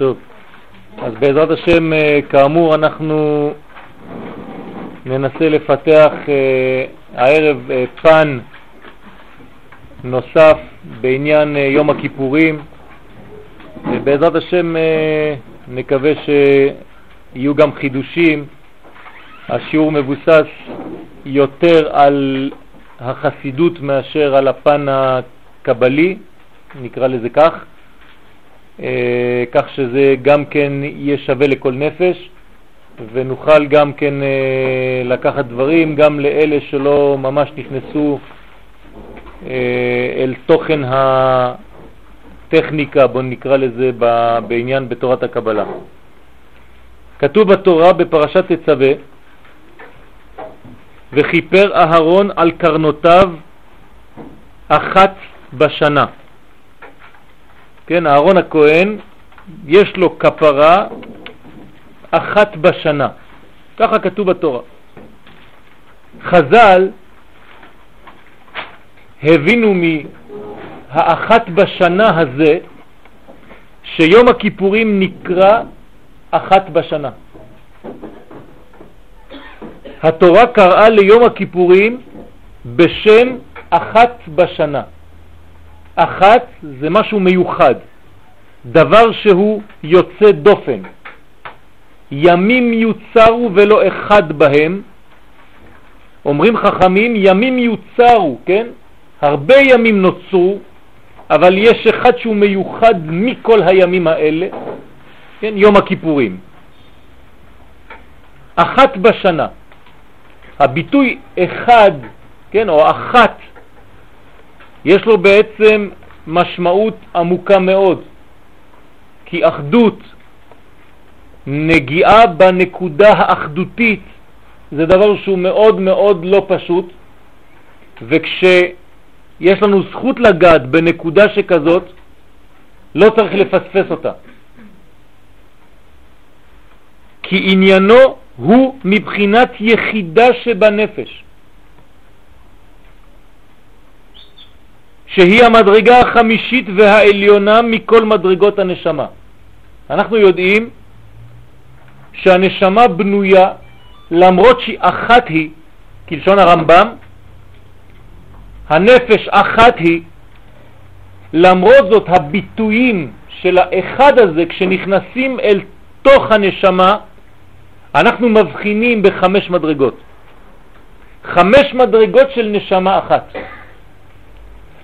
טוב, אז בעזרת השם, אה, כאמור, אנחנו ננסה לפתח אה, הערב אה, פן נוסף בעניין יום הכיפורים. בעזרת השם נקווה שיהיו גם חידושים. השיעור מבוסס יותר על החסידות מאשר על הפן הקבלי, נקרא לזה כך. אה, כך שזה גם כן יהיה שווה לכל נפש, ונוכל גם כן אה, לקחת דברים גם לאלה שלא ממש נכנסו אה, אל תוכן הטכניקה, בוא נקרא לזה, בעניין בתורת הקבלה. כתוב בתורה בפרשת תצווה, וכיפר אהרון על קרנותיו אחת בשנה. כן, אהרון הכהן, יש לו כפרה אחת בשנה. ככה כתוב בתורה. חז"ל הבינו מהאחת בשנה הזה שיום הכיפורים נקרא אחת בשנה. התורה קראה ליום הכיפורים בשם אחת בשנה. אחת זה משהו מיוחד, דבר שהוא יוצא דופן. ימים יוצרו ולא אחד בהם. אומרים חכמים, ימים יוצרו, כן? הרבה ימים נוצרו, אבל יש אחד שהוא מיוחד מכל הימים האלה, כן? יום הכיפורים. אחת בשנה. הביטוי אחד, כן, או אחת, יש לו בעצם משמעות עמוקה מאוד, כי אחדות, נגיעה בנקודה האחדותית, זה דבר שהוא מאוד מאוד לא פשוט, וכשיש לנו זכות לגעת בנקודה שכזאת, לא צריך לפספס אותה. כי עניינו הוא מבחינת יחידה שבנפש. שהיא המדרגה החמישית והעליונה מכל מדרגות הנשמה. אנחנו יודעים שהנשמה בנויה, למרות שהיא אחת היא, כלשון הרמב"ם, הנפש אחת היא, למרות זאת הביטויים של האחד הזה, כשנכנסים אל תוך הנשמה, אנחנו מבחינים בחמש מדרגות. חמש מדרגות של נשמה אחת.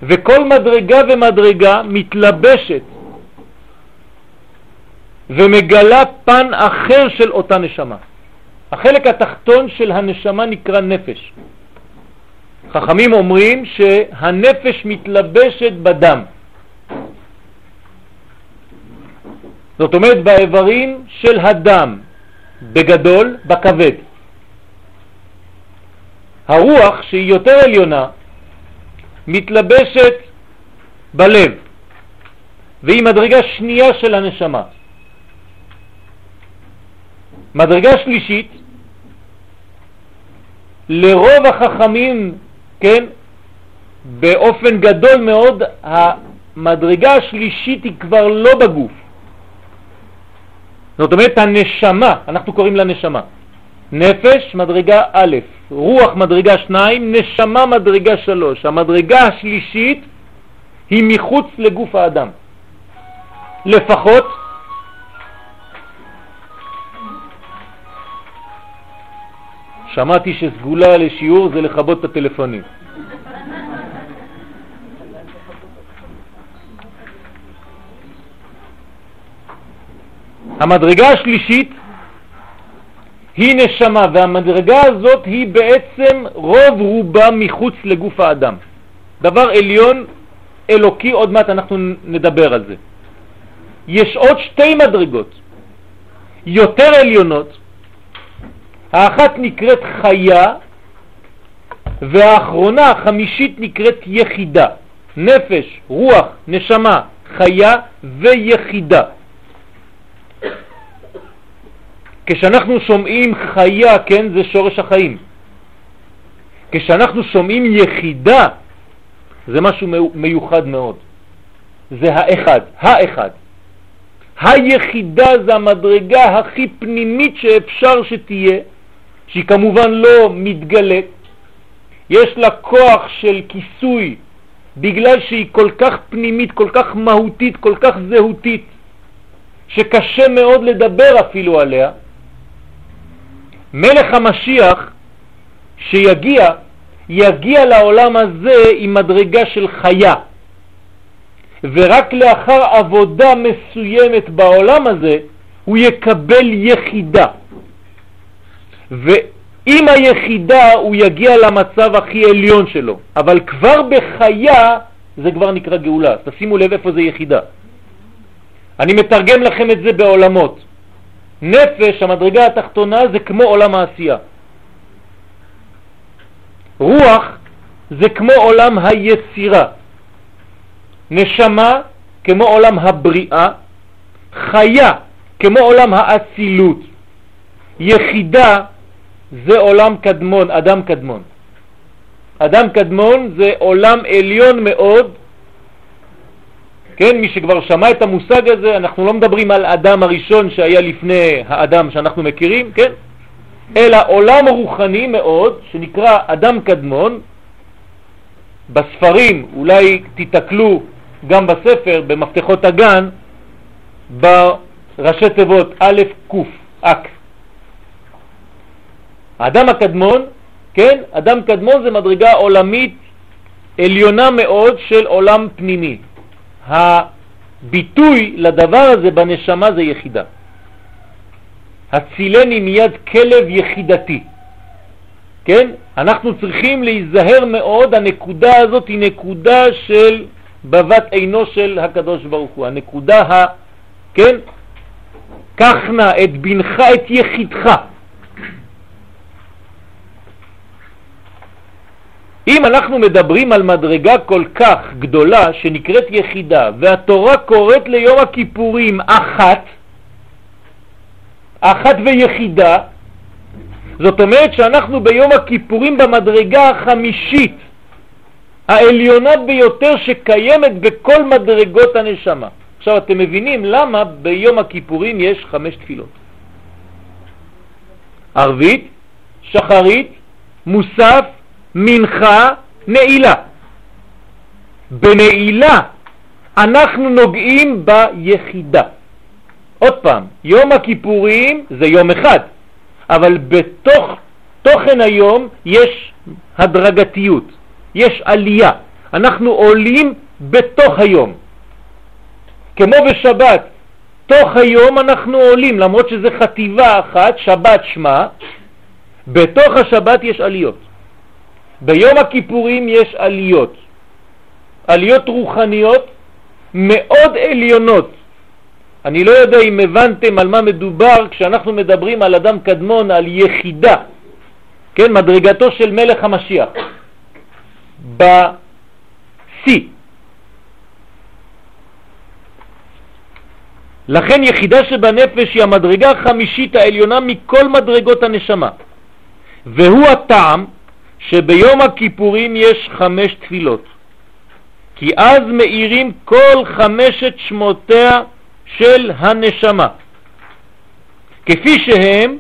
וכל מדרגה ומדרגה מתלבשת ומגלה פן אחר של אותה נשמה. החלק התחתון של הנשמה נקרא נפש. חכמים אומרים שהנפש מתלבשת בדם. זאת אומרת באיברים של הדם, בגדול, בכבד. הרוח, שהיא יותר עליונה, מתלבשת בלב, והיא מדרגה שנייה של הנשמה. מדרגה שלישית, לרוב החכמים, כן, באופן גדול מאוד, המדרגה השלישית היא כבר לא בגוף. זאת אומרת, הנשמה, אנחנו קוראים לה נשמה. נפש מדרגה א', רוח מדרגה שניים, נשמה מדרגה שלוש. המדרגה השלישית היא מחוץ לגוף האדם. לפחות שמעתי שסגולה לשיעור זה לכבות את הטלפונים. המדרגה השלישית היא נשמה, והמדרגה הזאת היא בעצם רוב רובה מחוץ לגוף האדם. דבר עליון, אלוקי, עוד מעט אנחנו נדבר על זה. יש עוד שתי מדרגות, יותר עליונות, האחת נקראת חיה, והאחרונה, החמישית, נקראת יחידה. נפש, רוח, נשמה, חיה ויחידה. כשאנחנו שומעים חיה, כן, זה שורש החיים. כשאנחנו שומעים יחידה, זה משהו מיוחד מאוד. זה האחד, האחד. היחידה זה המדרגה הכי פנימית שאפשר שתהיה, שהיא כמובן לא מתגלת, יש לה כוח של כיסוי בגלל שהיא כל כך פנימית, כל כך מהותית, כל כך זהותית, שקשה מאוד לדבר אפילו עליה. מלך המשיח שיגיע, יגיע לעולם הזה עם מדרגה של חיה. ורק לאחר עבודה מסוימת בעולם הזה הוא יקבל יחידה. ועם היחידה הוא יגיע למצב הכי עליון שלו, אבל כבר בחיה זה כבר נקרא גאולה. תשימו לב איפה זה יחידה. אני מתרגם לכם את זה בעולמות. נפש, המדרגה התחתונה, זה כמו עולם העשייה. רוח זה כמו עולם היצירה. נשמה כמו עולם הבריאה, חיה כמו עולם האצילות, יחידה זה עולם קדמון, אדם קדמון. אדם קדמון זה עולם עליון מאוד, כן, מי שכבר שמע את המושג הזה, אנחנו לא מדברים על אדם הראשון שהיה לפני האדם שאנחנו מכירים, כן, אלא עולם רוחני מאוד שנקרא אדם קדמון. בספרים אולי תתקלו גם בספר, במפתחות הגן, בראשי תיבות א' ק', אק. האדם הקדמון, כן, אדם קדמון זה מדרגה עולמית עליונה מאוד של עולם פנימי. הביטוי לדבר הזה בנשמה זה יחידה. הצילני מיד כלב יחידתי. כן? אנחנו צריכים להיזהר מאוד, הנקודה הזאת היא נקודה של בבת עינו של הקדוש ברוך הוא, הנקודה ה... כן? קח נא את בנך, את יחידך. אם אנחנו מדברים על מדרגה כל כך גדולה שנקראת יחידה, והתורה קוראת ליום הכיפורים אחת, אחת ויחידה, זאת אומרת שאנחנו ביום הכיפורים במדרגה החמישית, העליונה ביותר שקיימת בכל מדרגות הנשמה. עכשיו אתם מבינים למה ביום הכיפורים יש חמש תפילות. ערבית, שחרית, מוסף, מנחה, נעילה. בנעילה אנחנו נוגעים ביחידה. עוד פעם, יום הכיפורים זה יום אחד, אבל בתוך תוכן היום יש הדרגתיות. יש עלייה. אנחנו עולים בתוך היום. כמו בשבת, תוך היום אנחנו עולים, למרות שזה חטיבה אחת, שבת שמה, בתוך השבת יש עליות. ביום הכיפורים יש עליות, עליות רוחניות מאוד עליונות. אני לא יודע אם הבנתם על מה מדובר כשאנחנו מדברים על אדם קדמון, על יחידה, כן, מדרגתו של מלך המשיח. בשיא. לכן יחידה שבנפש היא המדרגה החמישית העליונה מכל מדרגות הנשמה, והוא הטעם שביום הכיפורים יש חמש תפילות, כי אז מאירים כל חמשת שמותיה של הנשמה, כפי שהם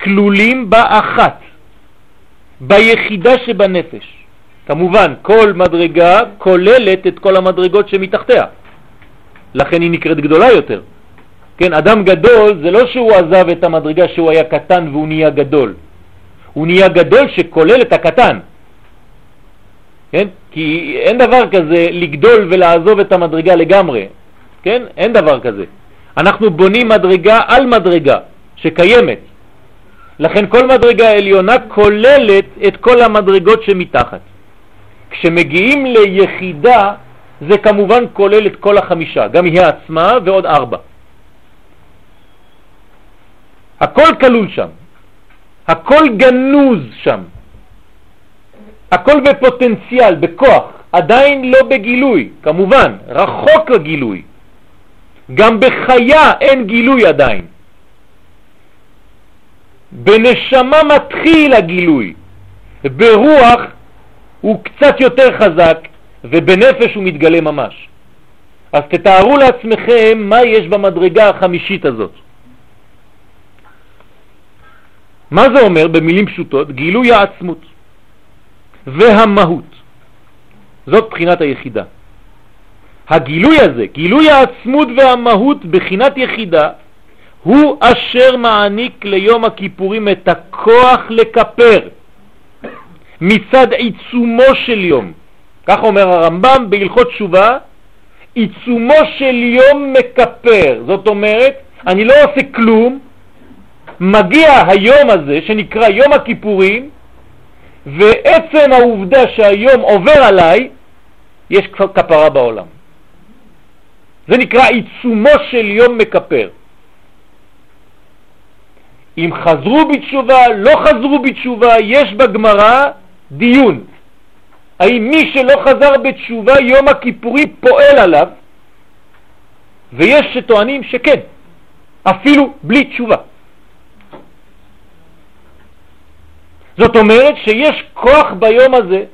כלולים באחת, ביחידה שבנפש. כמובן, כל מדרגה כוללת את כל המדרגות שמתחתיה. לכן היא נקראת גדולה יותר. כן, אדם גדול זה לא שהוא עזב את המדרגה שהוא היה קטן והוא נהיה גדול. הוא נהיה גדול שכולל את הקטן. כן? כי אין דבר כזה לגדול ולעזוב את המדרגה לגמרי. כן? אין דבר כזה. אנחנו בונים מדרגה על מדרגה שקיימת. לכן כל מדרגה עליונה כוללת את כל המדרגות שמתחת. כשמגיעים ליחידה זה כמובן כולל את כל החמישה, גם היא עצמה ועוד ארבע. הכל כלול שם, הכל גנוז שם, הכל בפוטנציאל, בכוח, עדיין לא בגילוי, כמובן, רחוק הגילוי. גם בחיה אין גילוי עדיין. בנשמה מתחיל הגילוי, ברוח הוא קצת יותר חזק, ובנפש הוא מתגלה ממש. אז תתארו לעצמכם מה יש במדרגה החמישית הזאת. מה זה אומר במילים פשוטות? גילוי העצמות והמהות. זאת בחינת היחידה. הגילוי הזה, גילוי העצמות והמהות בחינת יחידה, הוא אשר מעניק ליום הכיפורים את הכוח לקפר מצד עיצומו של יום. כך אומר הרמב"ם בהלכות תשובה, עיצומו של יום מקפר. זאת אומרת, אני לא עושה כלום, מגיע היום הזה שנקרא יום הכיפורים, ועצם העובדה שהיום עובר עליי, יש כפרה בעולם. זה נקרא עיצומו של יום מקפר. אם חזרו בתשובה, לא חזרו בתשובה, יש בגמרא דיון. האם מי שלא חזר בתשובה יום הכיפורי פועל עליו, ויש שטוענים שכן, אפילו בלי תשובה. זאת אומרת שיש כוח ביום הזה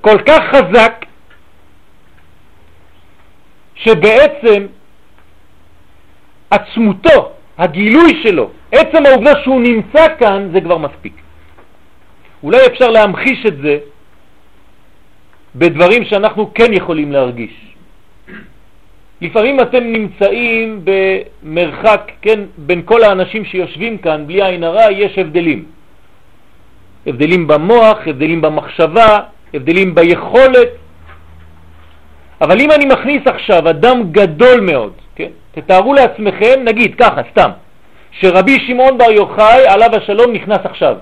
כל כך חזק, שבעצם עצמותו, הגילוי שלו, עצם העובדה שהוא נמצא כאן, זה כבר מספיק. אולי אפשר להמחיש את זה בדברים שאנחנו כן יכולים להרגיש. לפעמים אתם נמצאים במרחק, כן, בין כל האנשים שיושבים כאן, בלי עין הרע, יש הבדלים. הבדלים במוח, הבדלים במחשבה, הבדלים ביכולת. אבל אם אני מכניס עכשיו אדם גדול מאוד, כן, תתארו לעצמכם, נגיד ככה, סתם, שרבי שמעון בר יוחאי, עליו השלום, נכנס עכשיו.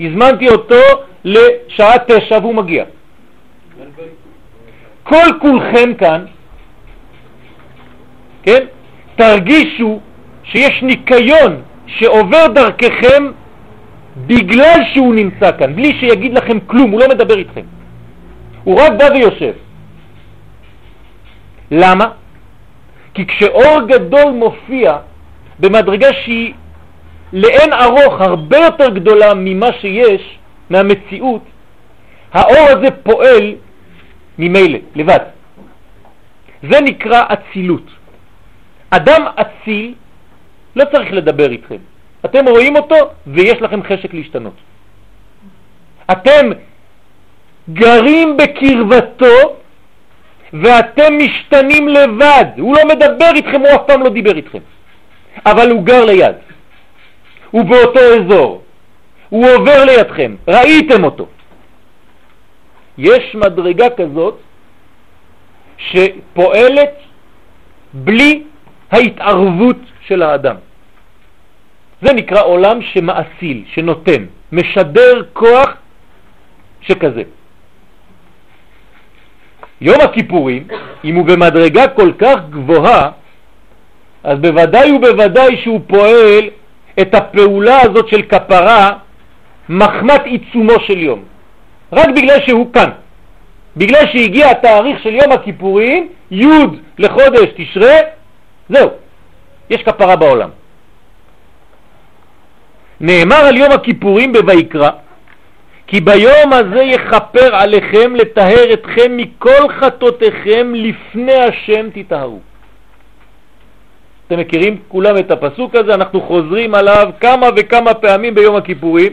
הזמנתי אותו לשעה תשע והוא מגיע. כל כולכם כאן, כן, תרגישו שיש ניקיון שעובר דרככם בגלל שהוא נמצא כאן, בלי שיגיד לכם כלום, הוא לא מדבר איתכם. הוא רק בא ויושב. למה? כי כשאור גדול מופיע במדרגה שהיא לאין ארוך הרבה יותר גדולה ממה שיש, מהמציאות, האור הזה פועל ממילא, לבד. זה נקרא אצילות. אדם אציל לא צריך לדבר איתכם. אתם רואים אותו ויש לכם חשק להשתנות. אתם גרים בקרבתו ואתם משתנים לבד. הוא לא מדבר איתכם, הוא אף פעם לא דיבר איתכם. אבל הוא גר ליד. הוא באותו אזור. הוא עובר לידכם. ראיתם אותו. יש מדרגה כזאת שפועלת בלי ההתערבות של האדם. זה נקרא עולם שמאסיל, שנותן, משדר כוח שכזה. יום הכיפורים, אם הוא במדרגה כל כך גבוהה, אז בוודאי ובוודאי שהוא פועל את הפעולה הזאת של כפרה מחמת עיצומו של יום. רק בגלל שהוא כאן. בגלל שהגיע התאריך של יום הכיפורים, י' לחודש תשרה, זהו, יש כפרה בעולם. נאמר על יום הכיפורים בויקרא, כי ביום הזה יכפר עליכם לטהר אתכם מכל חטאותיכם לפני השם תטהרו. אתם מכירים כולם את הפסוק הזה, אנחנו חוזרים עליו כמה וכמה פעמים ביום הכיפורים,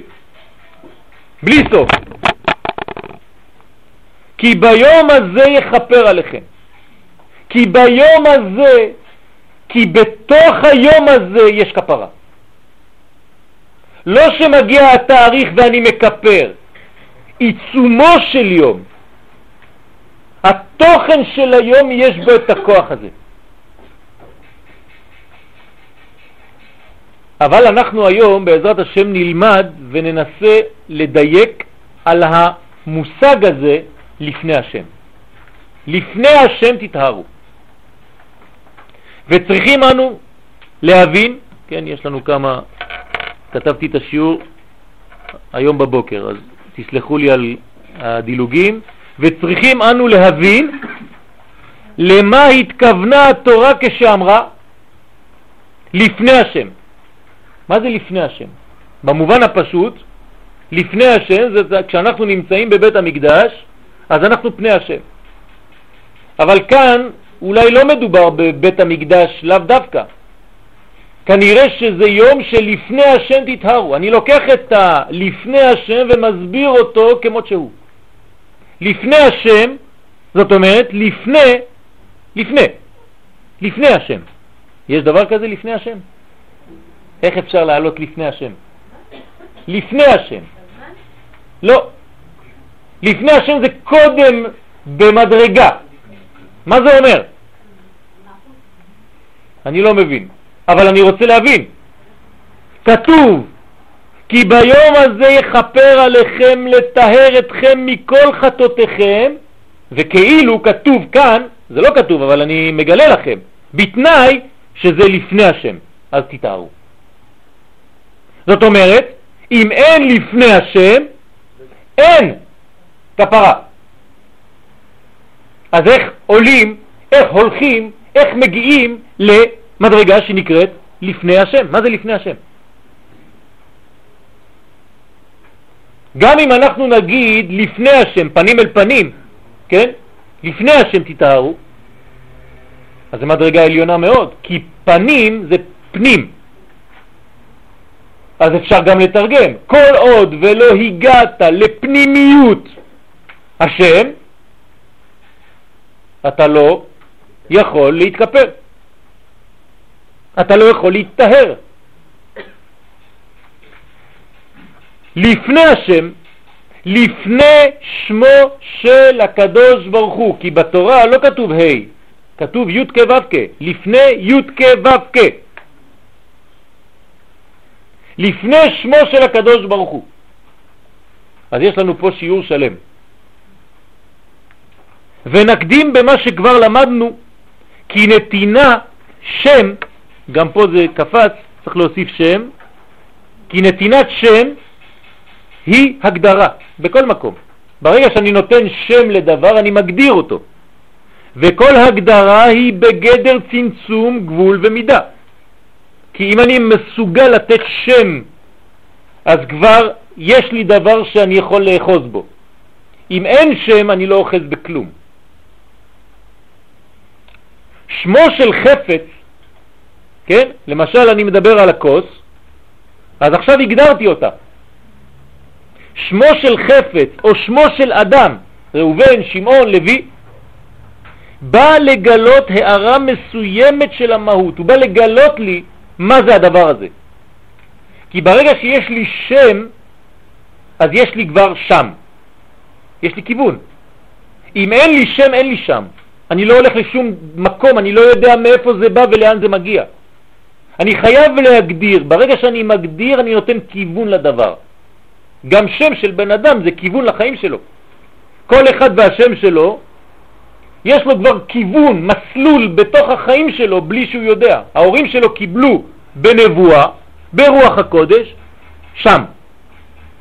בלי סוף. כי ביום הזה יכפר עליכם. כי ביום הזה, כי בתוך היום הזה יש כפרה. לא שמגיע התאריך ואני מקפר, עיצומו של יום. התוכן של היום יש בו את הכוח הזה. אבל אנחנו היום בעזרת השם נלמד וננסה לדייק על המושג הזה לפני השם. לפני השם תתהרו. וצריכים אנו להבין, כן, יש לנו כמה, כתבתי את השיעור היום בבוקר, אז תסלחו לי על הדילוגים, וצריכים אנו להבין למה התכוונה התורה כשאמרה לפני השם. מה זה לפני השם? במובן הפשוט, לפני השם זה כשאנחנו נמצאים בבית המקדש, אז אנחנו פני השם. אבל כאן אולי לא מדובר בבית המקדש, לאו דווקא. כנראה שזה יום שלפני השם תתהרו. אני לוקח את הלפני השם ומסביר אותו כמות שהוא. לפני השם, זאת אומרת, לפני, לפני, לפני השם. יש דבר כזה לפני השם? איך אפשר לעלות לפני השם? לפני השם. לא. לפני השם זה קודם במדרגה. מה זה אומר? אני לא מבין, אבל אני רוצה להבין. כתוב, כי ביום הזה יכפר עליכם לטהר אתכם מכל חטאותיכם, וכאילו כתוב כאן, זה לא כתוב, אבל אני מגלה לכם, בתנאי שזה לפני השם, אז תתארו. זאת אומרת, אם אין לפני השם, אין כפרה. אז איך עולים, איך הולכים, איך מגיעים למדרגה שנקראת לפני השם? מה זה לפני השם? גם אם אנחנו נגיד לפני השם, פנים אל פנים, כן? לפני השם תתארו, אז זו מדרגה עליונה מאוד, כי פנים זה פנים. אז אפשר גם לתרגם. כל עוד ולא הגעת לפנימיות השם, אתה לא יכול להתקפל. אתה לא יכול להתטהר. לפני השם, לפני שמו של הקדוש ברוך הוא, כי בתורה לא כתוב ה', hey, כתוב י' כ' ו' כ', לפני י' כ' ו' לפני שמו של הקדוש ברוך הוא. אז יש לנו פה שיעור שלם. ונקדים במה שכבר למדנו, כי נתינה שם, גם פה זה קפץ, צריך להוסיף שם, כי נתינת שם היא הגדרה בכל מקום. ברגע שאני נותן שם לדבר אני מגדיר אותו, וכל הגדרה היא בגדר צמצום, גבול ומידה. כי אם אני מסוגל לתת שם, אז כבר יש לי דבר שאני יכול לאחוז בו. אם אין שם, אני לא אוחז בכלום. שמו של חפץ, כן? למשל אני מדבר על הכוס, אז עכשיו הגדרתי אותה. שמו של חפץ או שמו של אדם, ראובן, שמעון, לוי, בא לגלות הערה מסוימת של המהות, הוא בא לגלות לי מה זה הדבר הזה. כי ברגע שיש לי שם, אז יש לי כבר שם. יש לי כיוון. אם אין לי שם, אין לי שם. אני לא הולך לשום מקום, אני לא יודע מאיפה זה בא ולאן זה מגיע. אני חייב להגדיר, ברגע שאני מגדיר אני נותן כיוון לדבר. גם שם של בן אדם זה כיוון לחיים שלו. כל אחד והשם שלו, יש לו כבר כיוון, מסלול בתוך החיים שלו בלי שהוא יודע. ההורים שלו קיבלו בנבואה, ברוח הקודש, שם.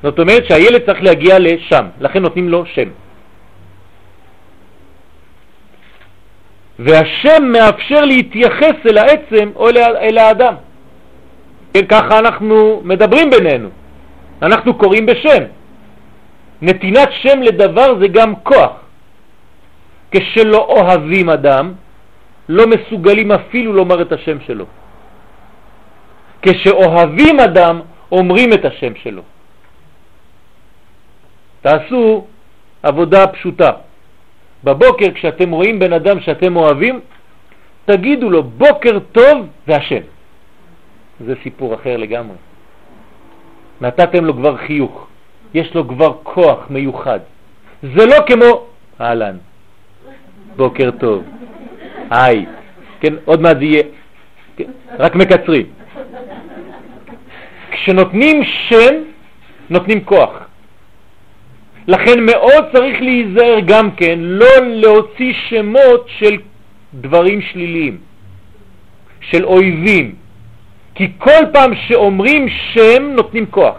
זאת אומרת שהילד צריך להגיע לשם, לכן נותנים לו שם. והשם מאפשר להתייחס אל העצם או אל האדם. כן, ככה אנחנו מדברים בינינו, אנחנו קוראים בשם. נתינת שם לדבר זה גם כוח. כשלא אוהבים אדם, לא מסוגלים אפילו לומר את השם שלו. כשאוהבים אדם, אומרים את השם שלו. תעשו עבודה פשוטה. בבוקר כשאתם רואים בן אדם שאתם אוהבים, תגידו לו בוקר טוב והשם. זה סיפור אחר לגמרי. נתתם לו כבר חיוך, יש לו כבר כוח מיוחד. זה לא כמו אהלן, בוקר טוב, היי, כן, עוד מעט זה יהיה, כן, רק מקצרים. כשנותנים שם, נותנים כוח. לכן מאוד צריך להיזהר גם כן לא להוציא שמות של דברים שליליים, של אויבים, כי כל פעם שאומרים שם נותנים כוח.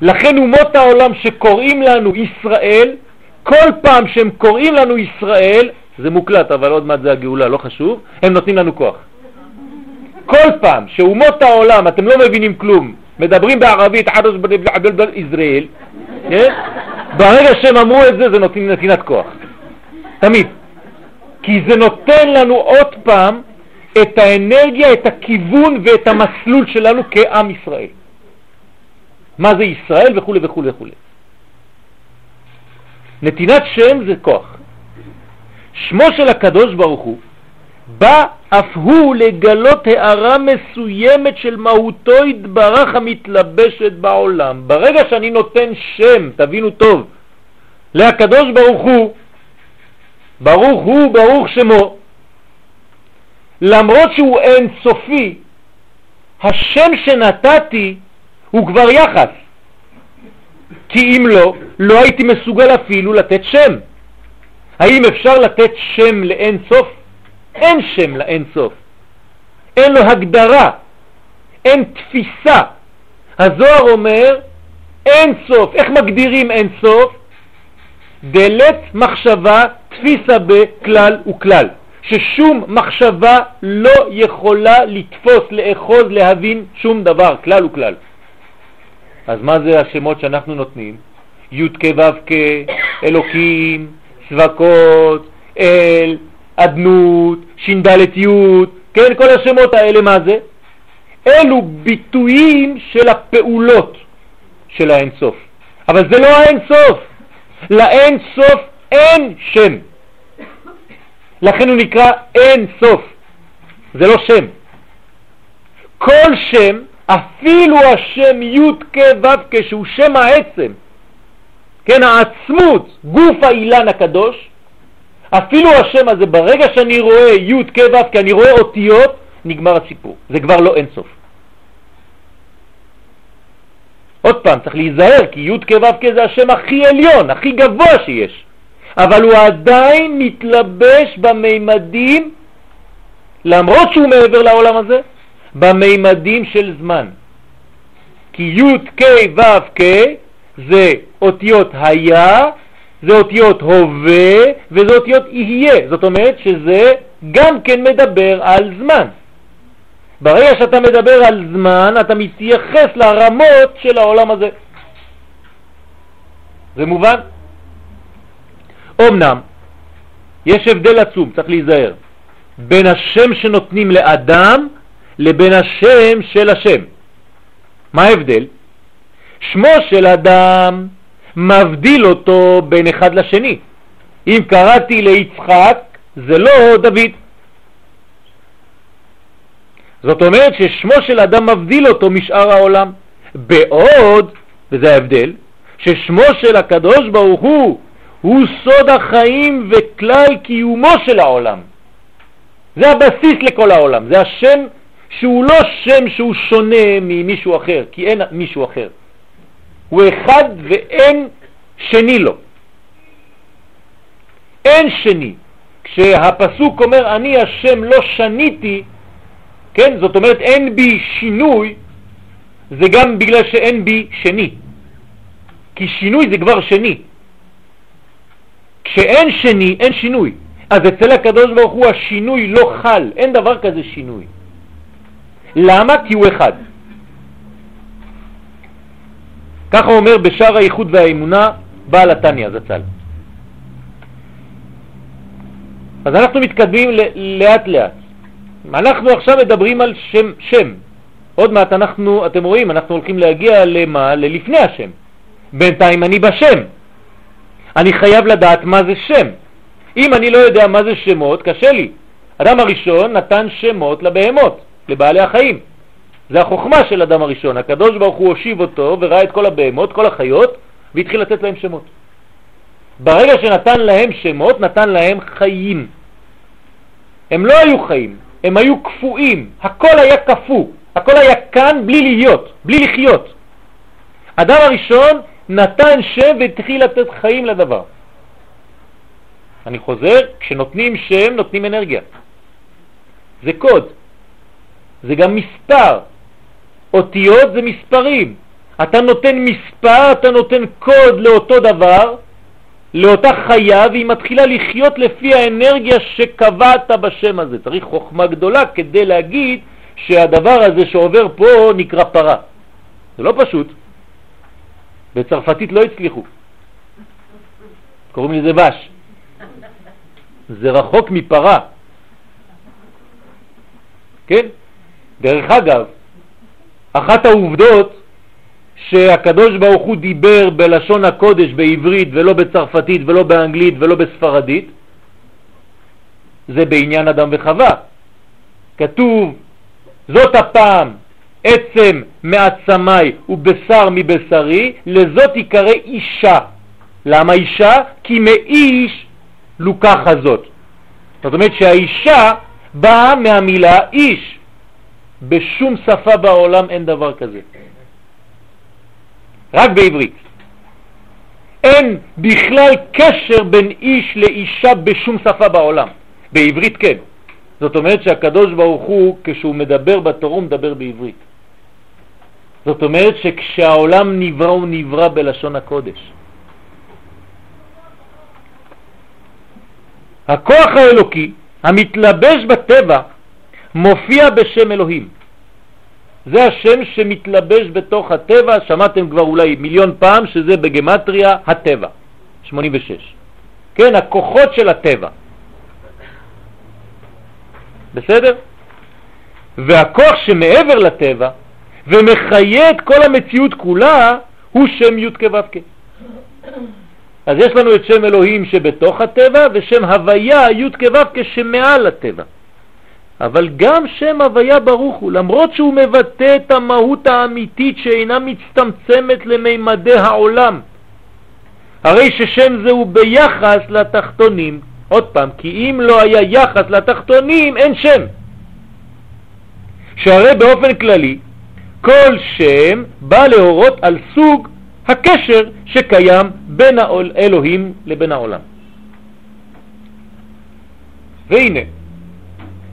לכן אומות העולם שקוראים לנו ישראל, כל פעם שהם קוראים לנו ישראל, זה מוקלט אבל עוד מעט זה הגאולה, לא חשוב, הם נותנים לנו כוח. כל פעם שאומות העולם, אתם לא מבינים כלום, מדברים בערבית, ישראל, כן? ברגע שהם אמרו את זה, זה נותנים נתינת כוח. תמיד. כי זה נותן לנו עוד פעם את האנרגיה, את הכיוון ואת המסלול שלנו כעם ישראל. מה זה ישראל וכו' וכו' וכו'. נתינת שם זה כוח. שמו של הקדוש ברוך הוא בא אף הוא לגלות הערה מסוימת של מהותו התברך המתלבשת בעולם. ברגע שאני נותן שם, תבינו טוב, להקדוש ברוך הוא, ברוך הוא, ברוך שמו, למרות שהוא אין סופי, השם שנתתי הוא כבר יחס. כי אם לא, לא הייתי מסוגל אפילו לתת שם. האם אפשר לתת שם לאין סוף? אין שם לאין סוף. אין לו הגדרה, אין תפיסה. הזוהר אומר אין סוף. איך מגדירים אין סוף? דלת מחשבה תפיסה בכלל וכלל. ששום מחשבה לא יכולה לתפוס, לאחוז, להבין שום דבר, כלל וכלל. אז מה זה השמות שאנחנו נותנים? י' כ' ו' כ', אלוקים, צבקות, אל, אדנות, ש"ד י', כן, כל השמות האלה, מה זה? אלו ביטויים של הפעולות של האינסוף. אבל זה לא האינסוף. לאינסוף אין שם. לכן הוא נקרא אין סוף. זה לא שם. כל שם, אפילו השם י' כ' ו' כ' שהוא שם העצם, כן, העצמות, גוף האילן הקדוש, אפילו השם הזה, ברגע שאני רואה י' כ' ו', כי אני רואה אותיות, נגמר הסיפור. זה כבר לא אינסוף. עוד פעם, צריך להיזהר, כי י' כ' ו' כ' זה השם הכי עליון, הכי גבוה שיש. אבל הוא עדיין מתלבש במימדים, למרות שהוא מעבר לעולם הזה, במימדים של זמן. כי י' כ' כ' זה אותיות היה, זה אותיות הווה וזה אותיות יהיה. זאת אומרת שזה גם כן מדבר על זמן. ברגע שאתה מדבר על זמן, אתה מתייחס לרמות של העולם הזה. זה מובן? אמנם, יש הבדל עצום, צריך להיזהר, בין השם שנותנים לאדם לבין השם של השם. מה ההבדל? שמו של אדם מבדיל אותו בין אחד לשני. אם קראתי ליצחק, זה לא דוד. זאת אומרת ששמו של אדם מבדיל אותו משאר העולם. בעוד, וזה ההבדל, ששמו של הקדוש ברוך הוא הוא סוד החיים וכלל קיומו של העולם. זה הבסיס לכל העולם, זה השם שהוא לא שם שהוא שונה ממישהו אחר, כי אין מישהו אחר. הוא אחד ואין שני לו. אין שני. כשהפסוק אומר אני השם לא שניתי, כן, זאת אומרת אין בי שינוי, זה גם בגלל שאין בי שני. כי שינוי זה כבר שני. כשאין שני, אין שינוי. אז אצל הקדוש ברוך הוא השינוי לא חל, אין דבר כזה שינוי. למה? כי הוא אחד. ככה אומר בשאר האיחוד והאמונה בעל התניא זצ"ל. אז אנחנו מתקדמים לאט לאט. אנחנו עכשיו מדברים על שם, שם. עוד מעט אנחנו, אתם רואים, אנחנו הולכים להגיע למה? ללפני השם. בינתיים אני בשם. אני חייב לדעת מה זה שם. אם אני לא יודע מה זה שמות, קשה לי. אדם הראשון נתן שמות לבהמות, לבעלי החיים. זה החוכמה של אדם הראשון. הקדוש ברוך הוא הושיב אותו וראה את כל הבהמות, כל החיות, והתחיל לתת להם שמות. ברגע שנתן להם שמות, נתן להם חיים. הם לא היו חיים, הם היו קפואים. הכל היה קפוא, הכל היה כאן בלי להיות, בלי לחיות. אדם הראשון נתן שם והתחיל לתת חיים לדבר. אני חוזר, כשנותנים שם נותנים אנרגיה. זה קוד, זה גם מספר. אותיות זה מספרים. אתה נותן מספר, אתה נותן קוד לאותו דבר, לאותה חיה, והיא מתחילה לחיות לפי האנרגיה שקבעת בשם הזה. צריך חוכמה גדולה כדי להגיד שהדבר הזה שעובר פה נקרא פרה. זה לא פשוט. בצרפתית לא הצליחו. קוראים לזה בש. זה רחוק מפרה. כן? דרך אגב, אחת העובדות שהקדוש ברוך הוא דיבר בלשון הקודש בעברית ולא בצרפתית ולא באנגלית ולא בספרדית, זה בעניין אדם וחווה. כתוב, זאת הפעם עצם מעצמי ובשר מבשרי, לזאת יקרא אישה. למה אישה? כי מאיש לוקח הזאת. זאת אומרת שהאישה באה מהמילה איש. בשום שפה בעולם אין דבר כזה. רק בעברית. אין בכלל קשר בין איש לאישה בשום שפה בעולם. בעברית כן. זאת אומרת שהקדוש ברוך הוא, כשהוא מדבר בתורה, הוא מדבר בעברית. זאת אומרת שכשהעולם נברא, הוא נברא בלשון הקודש. הכוח האלוקי המתלבש בטבע מופיע בשם אלוהים. זה השם שמתלבש בתוך הטבע, שמעתם כבר אולי מיליון פעם שזה בגמטריה הטבע, 86. כן, הכוחות של הטבע. בסדר? והכוח שמעבר לטבע ומחיה את כל המציאות כולה הוא שם י' כו' אז יש לנו את שם אלוהים שבתוך הטבע ושם הוויה י' כו' שמעל הטבע. אבל גם שם הוויה ברוך הוא, למרות שהוא מבטא את המהות האמיתית שאינה מצטמצמת למימדי העולם. הרי ששם זה הוא ביחס לתחתונים, עוד פעם, כי אם לא היה יחס לתחתונים, אין שם. שהרי באופן כללי, כל שם בא להורות על סוג הקשר שקיים בין האלוהים לבין העולם. והנה,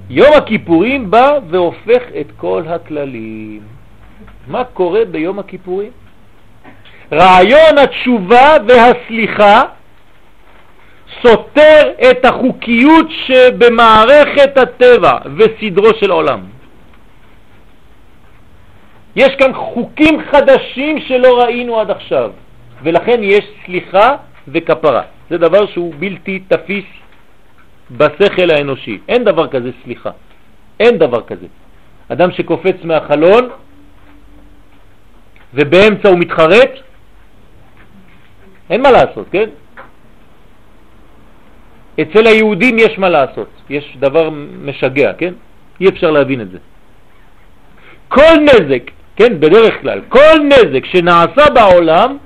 יום הכיפורים בא והופך את כל הכללים. מה קורה ביום הכיפורים? רעיון התשובה והסליחה סותר את החוקיות שבמערכת הטבע וסדרו של עולם. יש כאן חוקים חדשים שלא ראינו עד עכשיו, ולכן יש סליחה וכפרה. זה דבר שהוא בלתי תפיס בשכל האנושי. אין דבר כזה סליחה. אין דבר כזה. אדם שקופץ מהחלון ובאמצע הוא מתחרט, אין מה לעשות, כן? אצל היהודים יש מה לעשות, יש דבר משגע, כן? אי אפשר להבין את זה. כל נזק, כן, בדרך כלל, כל נזק שנעשה בעולם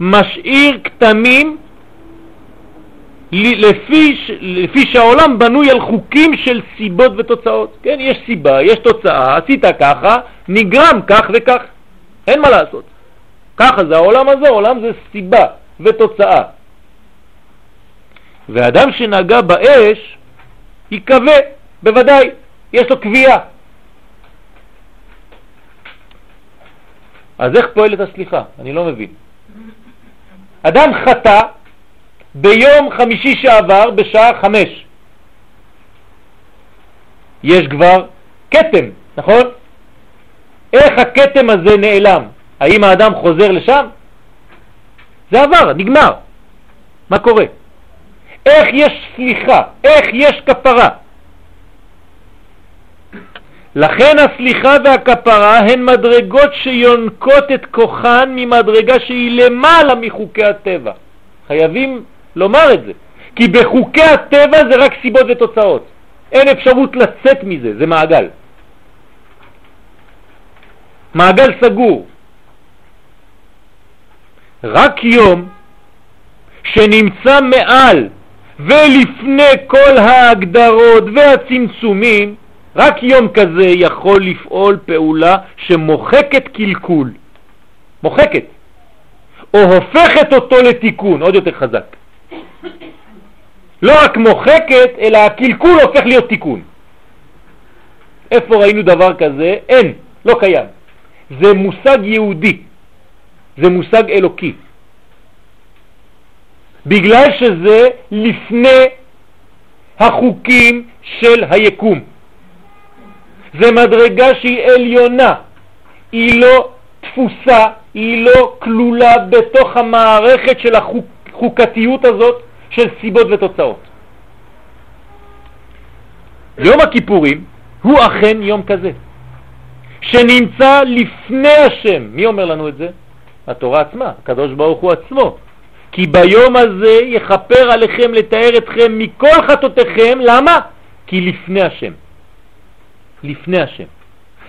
משאיר כתמים לפי, לפי שהעולם בנוי על חוקים של סיבות ותוצאות. כן, יש סיבה, יש תוצאה, עשית ככה, נגרם כך וכך. אין מה לעשות. ככה זה העולם הזה, העולם זה סיבה ותוצאה. ואדם שנגע באש יקווה, בוודאי, יש לו קביעה. אז איך פועלת הסליחה? אני לא מבין. אדם חטא ביום חמישי שעבר בשעה חמש. יש כבר קטם, נכון? איך הקטם הזה נעלם? האם האדם חוזר לשם? זה עבר, נגמר. מה קורה? איך יש סליחה? איך יש כפרה? לכן הסליחה והכפרה הן מדרגות שיונקות את כוחן ממדרגה שהיא למעלה מחוקי הטבע. חייבים לומר את זה. כי בחוקי הטבע זה רק סיבות ותוצאות. אין אפשרות לצאת מזה, זה מעגל. מעגל סגור. רק יום שנמצא מעל ולפני כל ההגדרות והצמצומים, רק יום כזה יכול לפעול פעולה שמוחקת קלקול, מוחקת, או הופכת אותו לתיקון, עוד יותר חזק. לא רק מוחקת, אלא הקלקול הופך להיות תיקון. איפה ראינו דבר כזה? אין, לא קיים. זה מושג יהודי, זה מושג אלוקי. בגלל שזה לפני החוקים של היקום. זה מדרגה שהיא עליונה, היא לא תפוסה, היא לא כלולה בתוך המערכת של החוקתיות הזאת של סיבות ותוצאות. יום הכיפורים הוא אכן יום כזה, שנמצא לפני השם. מי אומר לנו את זה? התורה עצמה, הקדוש ברוך הוא עצמו. כי ביום הזה יכפר עליכם לתאר אתכם מכל חטאותיכם, למה? כי לפני השם. לפני השם.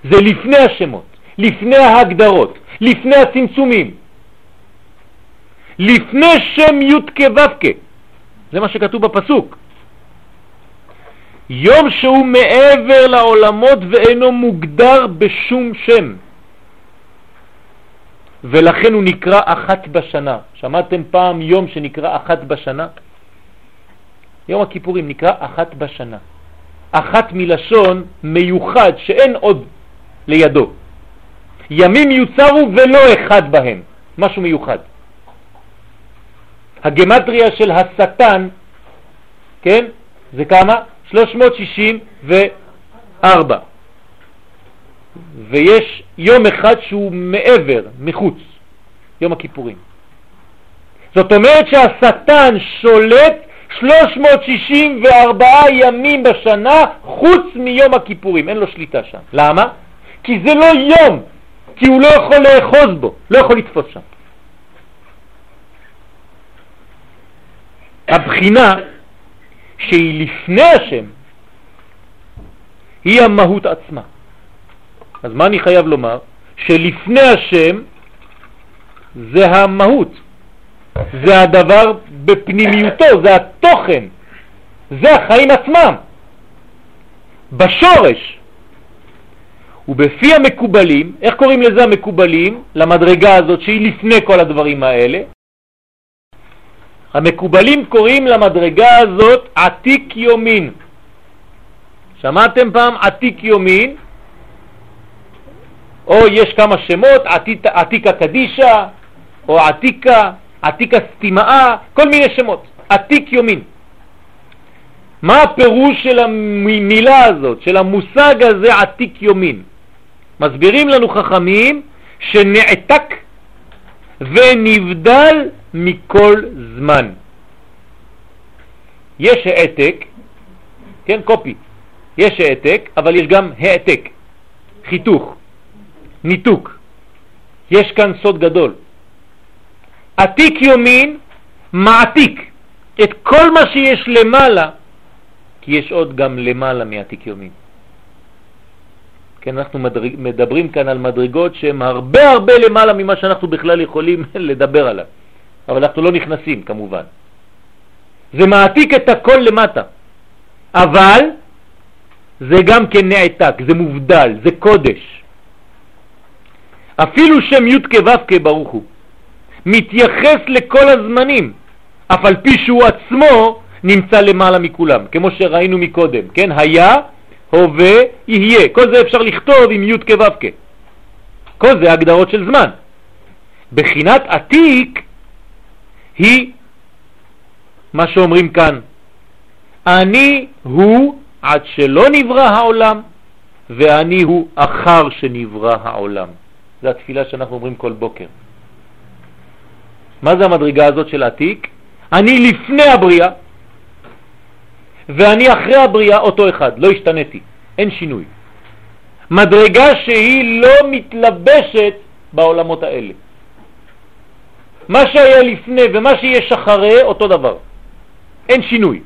זה לפני השמות, לפני ההגדרות, לפני הצמצומים. לפני שם י' כו' זה מה שכתוב בפסוק. יום שהוא מעבר לעולמות ואינו מוגדר בשום שם. ולכן הוא נקרא אחת בשנה. שמעתם פעם יום שנקרא אחת בשנה? יום הכיפורים נקרא אחת בשנה. אחת מלשון מיוחד שאין עוד לידו. ימים יוצרו ולא אחד בהם, משהו מיוחד. הגמטריה של השטן, כן, זה כמה? 364. ויש יום אחד שהוא מעבר, מחוץ, יום הכיפורים. זאת אומרת שהשטן שולט 364 ימים בשנה חוץ מיום הכיפורים, אין לו שליטה שם. למה? כי זה לא יום, כי הוא לא יכול לאחוז בו, לא יכול לתפוס שם. הבחינה שהיא לפני השם היא המהות עצמה. אז מה אני חייב לומר? שלפני השם זה המהות, זה הדבר בפנימיותו, זה התוכן, זה החיים עצמם, בשורש. ובפי המקובלים, איך קוראים לזה המקובלים? למדרגה הזאת שהיא לפני כל הדברים האלה. המקובלים קוראים למדרגה הזאת עתיק יומין. שמעתם פעם עתיק יומין? או יש כמה שמות, עתיק, עתיקה קדישה, או עתיקה, עתיקה סתימאה, כל מיני שמות. עתיק יומין. מה הפירוש של המילה הזאת, של המושג הזה עתיק יומין? מסבירים לנו חכמים שנעתק ונבדל מכל זמן. יש העתק, כן, קופי, יש העתק, אבל יש גם העתק, חיתוך, ניתוק. יש כאן סוד גדול. עתיק יומין מעתיק את כל מה שיש למעלה, כי יש עוד גם למעלה מעתיק יומין. כן, אנחנו מדברים כאן על מדרגות שהן הרבה הרבה למעלה ממה שאנחנו בכלל יכולים לדבר עליו, אבל אנחנו לא נכנסים כמובן. זה מעתיק את הכל למטה, אבל זה גם כן נעתק, זה מובדל, זה קודש. אפילו שם י' כו' ברוך הוא מתייחס לכל הזמנים, אף על פי שהוא עצמו נמצא למעלה מכולם, כמו שראינו מקודם, כן? היה, הווה, יהיה. כל זה אפשר לכתוב עם י' כו' כל זה הגדרות של זמן. בחינת עתיק היא מה שאומרים כאן, אני הוא עד שלא נברא העולם, ואני הוא אחר שנברא העולם. זו התפילה שאנחנו אומרים כל בוקר. מה זה המדרגה הזאת של עתיק? אני לפני הבריאה, ואני אחרי הבריאה אותו אחד, לא השתניתי, אין שינוי. מדרגה שהיא לא מתלבשת בעולמות האלה. מה שהיה לפני ומה שיש אחרי, אותו דבר. אין שינוי.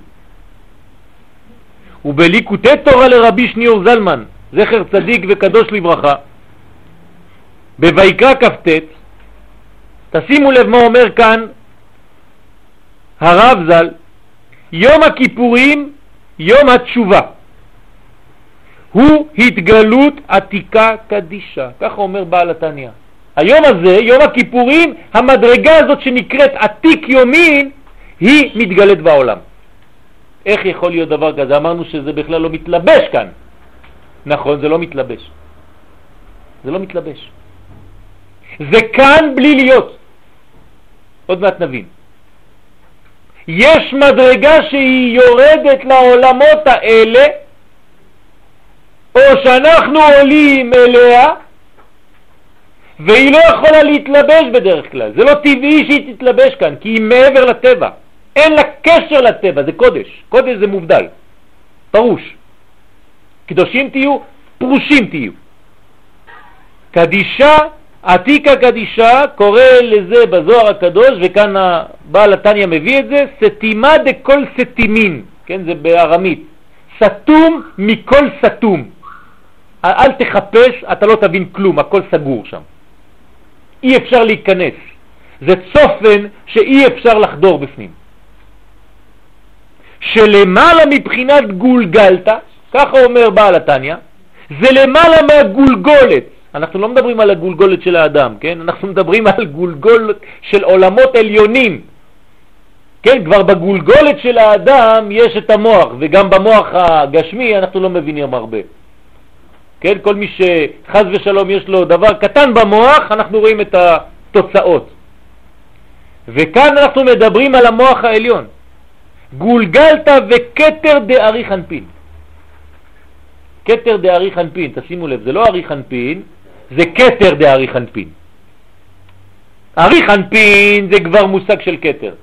ובליקוטי תורה לרבי שניאור זלמן, זכר צדיק וקדוש לברכה, בויקרא כ"ט, תשימו לב מה אומר כאן הרב ז"ל, יום הכיפורים, יום התשובה, הוא התגלות עתיקה קדישה, ככה אומר בעל התניא. היום הזה, יום הכיפורים, המדרגה הזאת שנקראת עתיק יומין, היא מתגלית בעולם. איך יכול להיות דבר כזה? אמרנו שזה בכלל לא מתלבש כאן. נכון, זה לא מתלבש. זה לא מתלבש. זה כאן בלי להיות. עוד מעט נבין. יש מדרגה שהיא יורדת לעולמות האלה, או שאנחנו עולים אליה, והיא לא יכולה להתלבש בדרך כלל. זה לא טבעי שהיא תתלבש כאן, כי היא מעבר לטבע. אין לה קשר לטבע, זה קודש. קודש זה מובדל, פרוש. קדושים תהיו, פרושים תהיו. קדישה, עתיקה קדישה, קורא לזה בזוהר הקדוש, וכאן הבעל התניא מביא את זה, סתימה דכל סתימין, כן, זה בארמית, סתום מכל סתום. אל תחפש, אתה לא תבין כלום, הכל סגור שם. אי אפשר להיכנס. זה צופן שאי אפשר לחדור בפנים. שלמעלה מבחינת גולגלת, ככה אומר בעל התניא, זה למעלה מהגולגולת. אנחנו לא מדברים על הגולגולת של האדם, כן? אנחנו מדברים על גולגולת של עולמות עליונים. כן, כבר בגולגולת של האדם יש את המוח, וגם במוח הגשמי אנחנו לא מבינים הרבה. כן, כל מי שחז ושלום יש לו דבר קטן במוח, אנחנו רואים את התוצאות. וכאן אנחנו מדברים על המוח העליון. גולגלת וקטר דארי חנפין. קטר דארי חנפין, תשימו לב, זה לא ארי חנפין, זה קטר דארי חנפין. ארי חנפין זה כבר מושג של קטר.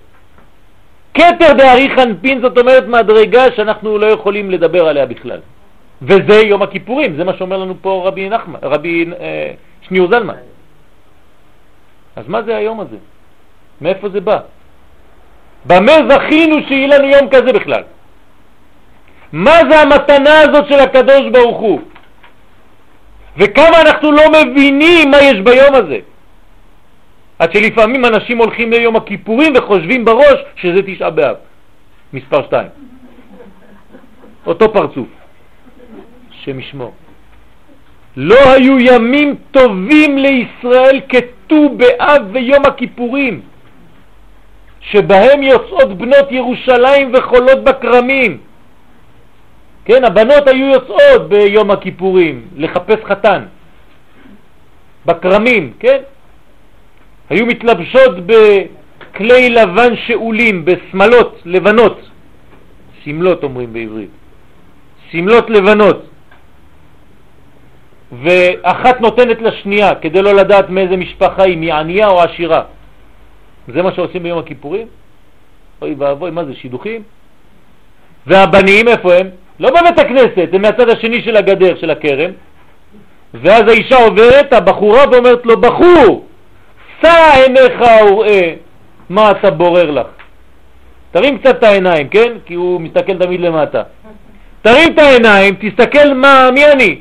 קטר דארי חנפין זאת אומרת מדרגה שאנחנו לא יכולים לדבר עליה בכלל. וזה יום הכיפורים, זה מה שאומר לנו פה רבי, נחמן, רבי אה, שניאור זלמן. אז מה זה היום הזה? מאיפה זה בא? במה זכינו שיהיה לנו יום כזה בכלל? מה זה המתנה הזאת של הקדוש ברוך הוא? וכמה אנחנו לא מבינים מה יש ביום הזה. עד שלפעמים אנשים הולכים ליום הכיפורים וחושבים בראש שזה תשעה באב, מספר שתיים. אותו פרצוף. השם ישמור. לא היו ימים טובים לישראל כתו באב ויום הכיפורים, שבהם יוצאות בנות ירושלים וחולות בקרמים. כן, הבנות היו יוצאות ביום הכיפורים לחפש חתן, בקרמים, כן? היו מתלבשות בכלי לבן שאולים, בסמלות לבנות, סמלות אומרים בעברית, סמלות לבנות. ואחת נותנת לשנייה כדי לא לדעת מאיזה משפחה היא, מענייה או עשירה. זה מה שעושים ביום הכיפורים? אוי ואבוי, מה זה, שידוכים? והבנים, איפה הם? לא בבית הכנסת, הם מהצד השני של הגדר, של הכרם. ואז האישה עוברת, הבחורה, ואומרת לו, בחור, שא עיניך וראה מה אתה בורר לך. תרים קצת את העיניים, כן? כי הוא מסתכל תמיד למטה. תרים את העיניים, תסתכל מה, מי אני.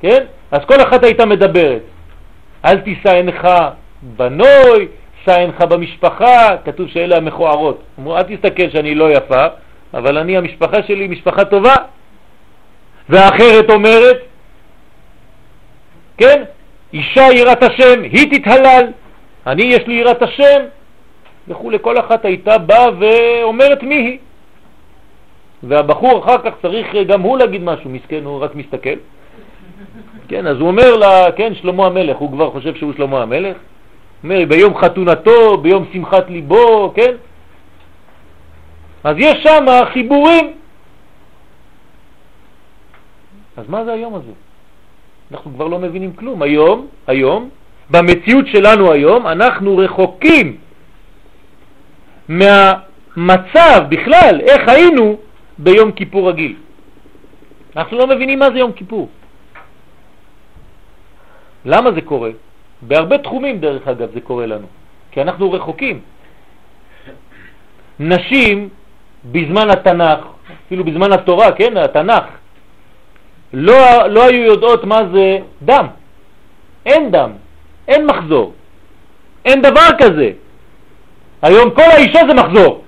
כן? אז כל אחת הייתה מדברת. אל תישא עינך בנוי, שא עינך במשפחה, כתוב שאלה המכוערות. אמרו, אל תסתכל שאני לא יפה, אבל אני, המשפחה שלי משפחה טובה. והאחרת אומרת, כן, אישה יראת השם, היא תתהלל, אני יש לי יראת השם, וכו', לכל אחת הייתה באה ואומרת מי היא. והבחור אחר כך צריך גם הוא להגיד משהו, מסכן, הוא רק מסתכל. כן, אז הוא אומר לה, כן, שלמה המלך, הוא כבר חושב שהוא שלמה המלך, אומר, ביום חתונתו, ביום שמחת ליבו, כן? אז יש שם חיבורים. אז מה זה היום הזה? אנחנו כבר לא מבינים כלום. היום, היום, במציאות שלנו היום, אנחנו רחוקים מהמצב בכלל, איך היינו ביום כיפור רגיל. אנחנו לא מבינים מה זה יום כיפור. למה זה קורה? בהרבה תחומים דרך אגב זה קורה לנו, כי אנחנו רחוקים. נשים בזמן התנ"ך, אפילו בזמן התורה, כן, התנ"ך, לא, לא היו יודעות מה זה דם. אין דם, אין מחזור, אין דבר כזה. היום כל האישה זה מחזור.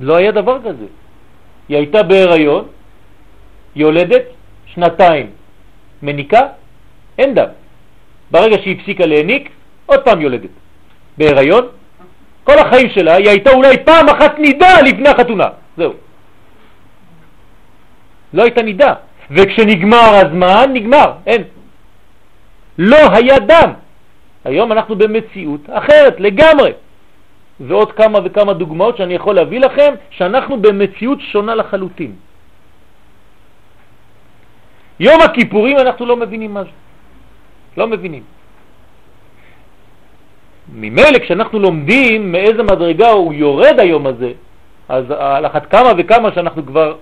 לא היה דבר כזה. היא הייתה בהיריון, יולדת, שנתיים מניקה, אין דם. ברגע שהיא הפסיקה להניק, עוד פעם יולדת. בהיריון, כל החיים שלה היא הייתה אולי פעם אחת נידה לפני החתונה, זהו. לא הייתה נידה. וכשנגמר הזמן, נגמר, אין. לא היה דם. היום אנחנו במציאות אחרת לגמרי. ועוד כמה וכמה דוגמאות שאני יכול להביא לכם, שאנחנו במציאות שונה לחלוטין. יום הכיפורים אנחנו לא מבינים מה זה. לא מבינים. ממילא כשאנחנו לומדים מאיזה מדרגה הוא יורד היום הזה, אז על אחת כמה וכמה שאנחנו כבר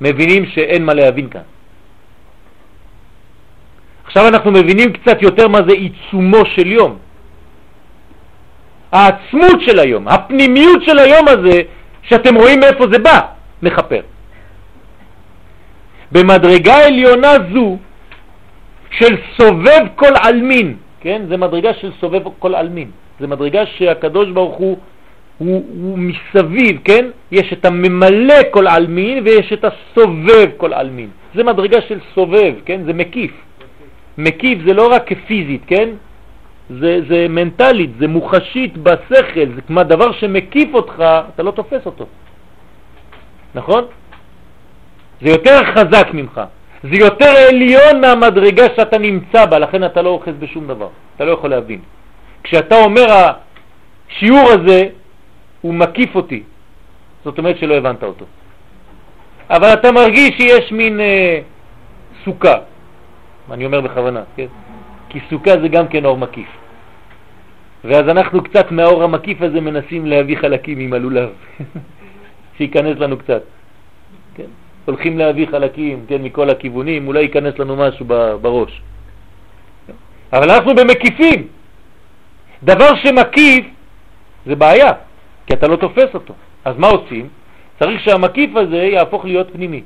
מבינים שאין מה להבין כאן. עכשיו אנחנו מבינים קצת יותר מה זה עיצומו של יום. העצמות של היום, הפנימיות של היום הזה, שאתם רואים מאיפה זה בא, מחפר. במדרגה עליונה זו של סובב כל אלמין, כן? זה מדרגה של סובב כל אלמין. זה מדרגה שהקדוש ברוך הוא, הוא, הוא מסביב, כן? יש את הממלא כל אלמין ויש את הסובב כל אלמין. זה מדרגה של סובב, כן? זה מקיף. מקיף זה לא רק פיזית, כן? זה, זה מנטלית, זה מוחשית בשכל, זה כמו דבר שמקיף אותך, אתה לא תופס אותו. נכון? זה יותר חזק ממך. זה יותר עליון מהמדרגה שאתה נמצא בה, לכן אתה לא אוחז בשום דבר, אתה לא יכול להבין. כשאתה אומר השיעור הזה, הוא מקיף אותי, זאת אומרת שלא הבנת אותו. אבל אתה מרגיש שיש מין אה, סוכה, אני אומר בכוונה, כן? כי סוכה זה גם כן אור מקיף. ואז אנחנו קצת מהאור המקיף הזה מנסים להביא חלקים עם הלולב, שייכנס לנו קצת. הולכים להביא חלקים, כן, מכל הכיוונים, אולי ייכנס לנו משהו בראש. אבל אנחנו במקיפים. דבר שמקיף זה בעיה, כי אתה לא תופס אותו. אז מה עושים? צריך שהמקיף הזה יהפוך להיות פנימי.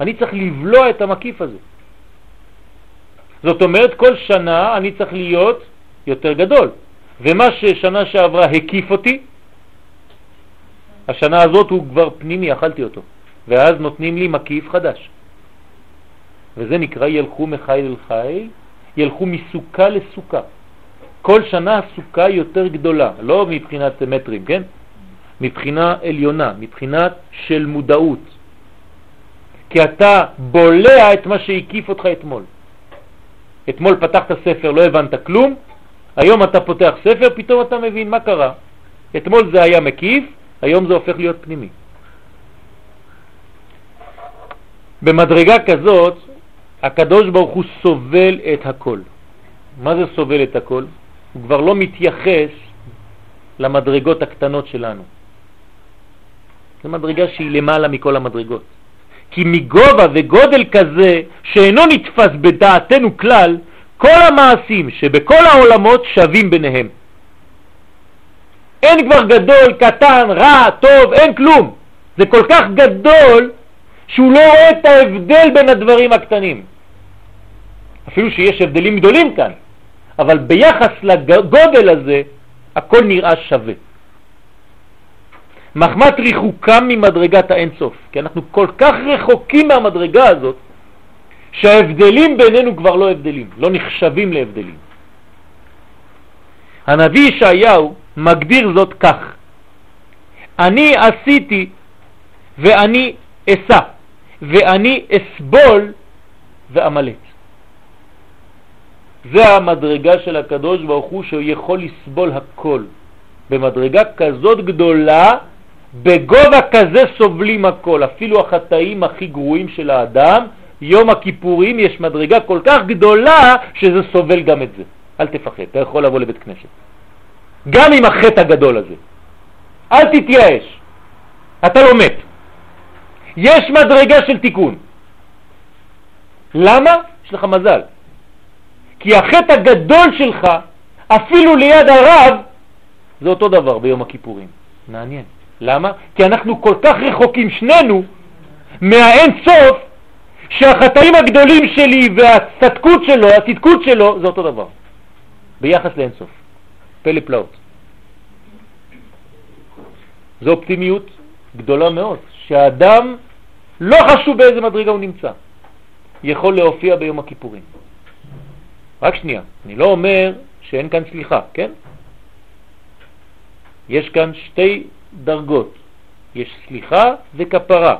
אני צריך לבלוע את המקיף הזה. זאת אומרת, כל שנה אני צריך להיות יותר גדול. ומה ששנה שעברה הקיף אותי, השנה הזאת הוא כבר פנימי, אכלתי אותו. ואז נותנים לי מקיף חדש. וזה נקרא ילכו מחיל אל חיל, ילכו מסוכה לסוכה. כל שנה הסוכה יותר גדולה, לא מבחינת מטרים, כן? מבחינה עליונה, מבחינת של מודעות. כי אתה בולע את מה שהקיף אותך אתמול. אתמול פתחת ספר, לא הבנת כלום, היום אתה פותח ספר, פתאום אתה מבין מה קרה. אתמול זה היה מקיף, היום זה הופך להיות פנימי. במדרגה כזאת, הקדוש ברוך הוא סובל את הכל. מה זה סובל את הכל? הוא כבר לא מתייחס למדרגות הקטנות שלנו. זו מדרגה שהיא למעלה מכל המדרגות. כי מגובה וגודל כזה שאינו נתפס בדעתנו כלל, כל המעשים שבכל העולמות שווים ביניהם. אין כבר גדול, קטן, רע, טוב, אין כלום. זה כל כך גדול שהוא לא רואה את ההבדל בין הדברים הקטנים. אפילו שיש הבדלים גדולים כאן, אבל ביחס לגודל הזה הכל נראה שווה. מחמת ריחוקם ממדרגת האינסוף, כי אנחנו כל כך רחוקים מהמדרגה הזאת, שההבדלים בינינו כבר לא הבדלים, לא נחשבים להבדלים. הנביא ישעיהו מגדיר זאת כך: אני עשיתי ואני אסע, ואני אסבול ואמלט. זה המדרגה של הקדוש ברוך הוא שהוא יכול לסבול הכל. במדרגה כזאת גדולה, בגובה כזה סובלים הכל, אפילו החטאים הכי גרועים של האדם, יום הכיפורים יש מדרגה כל כך גדולה שזה סובל גם את זה. אל תפחד, אתה יכול לבוא לבית כנסת. גם עם החטא הגדול הזה. אל תתייאש, אתה לא מת. יש מדרגה של תיקון. למה? יש לך מזל. כי החטא הגדול שלך, אפילו ליד הרב, זה אותו דבר ביום הכיפורים. מעניין. למה? כי אנחנו כל כך רחוקים שנינו מהאין סוף, שהחטאים הגדולים שלי והצדקות שלו, הצדקות שלו, זה אותו דבר. ביחס לאין סוף. פלא פלאות. זו אופטימיות גדולה מאוד, שהאדם לא חשוב באיזה מדרגה הוא נמצא, יכול להופיע ביום הכיפורים. רק שנייה, אני לא אומר שאין כאן סליחה, כן? יש כאן שתי דרגות, יש סליחה וכפרה.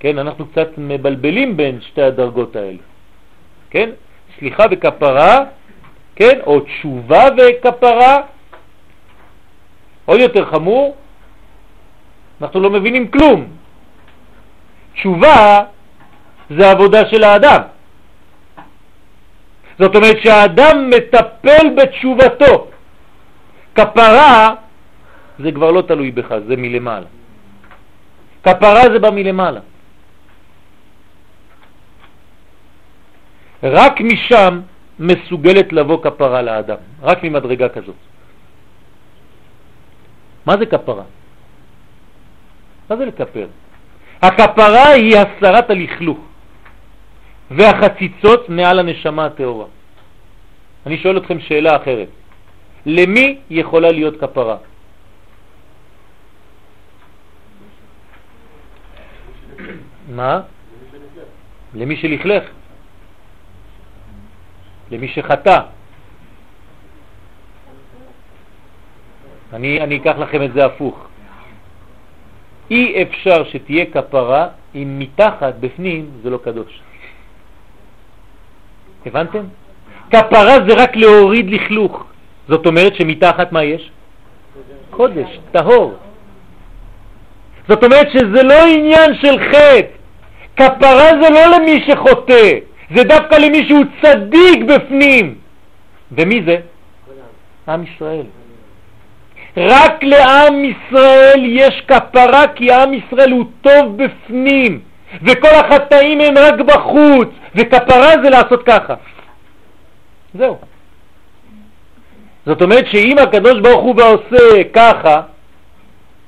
כן, אנחנו קצת מבלבלים בין שתי הדרגות האלה. כן? סליחה וכפרה, כן? או תשובה וכפרה. עוד יותר חמור, אנחנו לא מבינים כלום. תשובה זה עבודה של האדם. זאת אומרת שהאדם מטפל בתשובתו. כפרה זה כבר לא תלוי בך, זה מלמעלה. כפרה זה בא מלמעלה. רק משם מסוגלת לבוא כפרה לאדם, רק ממדרגה כזאת. מה זה כפרה? מה זה לכפר? הכפרה היא הסרת הלכלוך והחציצות מעל הנשמה הטהורה. אני שואל אתכם שאלה אחרת. למי יכולה להיות כפרה? מה? למי שלכלך. למי שחטא. אני, אני אקח לכם את זה הפוך. אי אפשר שתהיה כפרה אם מתחת, בפנים, זה לא קדוש. הבנתם? כפרה זה רק להוריד לכלוך. זאת אומרת שמתחת מה יש? קודש, טהור. זאת אומרת שזה לא עניין של חטא. כפרה זה לא למי שחוטא, זה דווקא למי שהוא צדיק בפנים. ומי זה? עם ישראל. רק לעם ישראל יש כפרה כי עם ישראל הוא טוב בפנים וכל החטאים הם רק בחוץ וכפרה זה לעשות ככה. זהו. זאת אומרת שאם הקדוש ברוך הוא עושה ככה,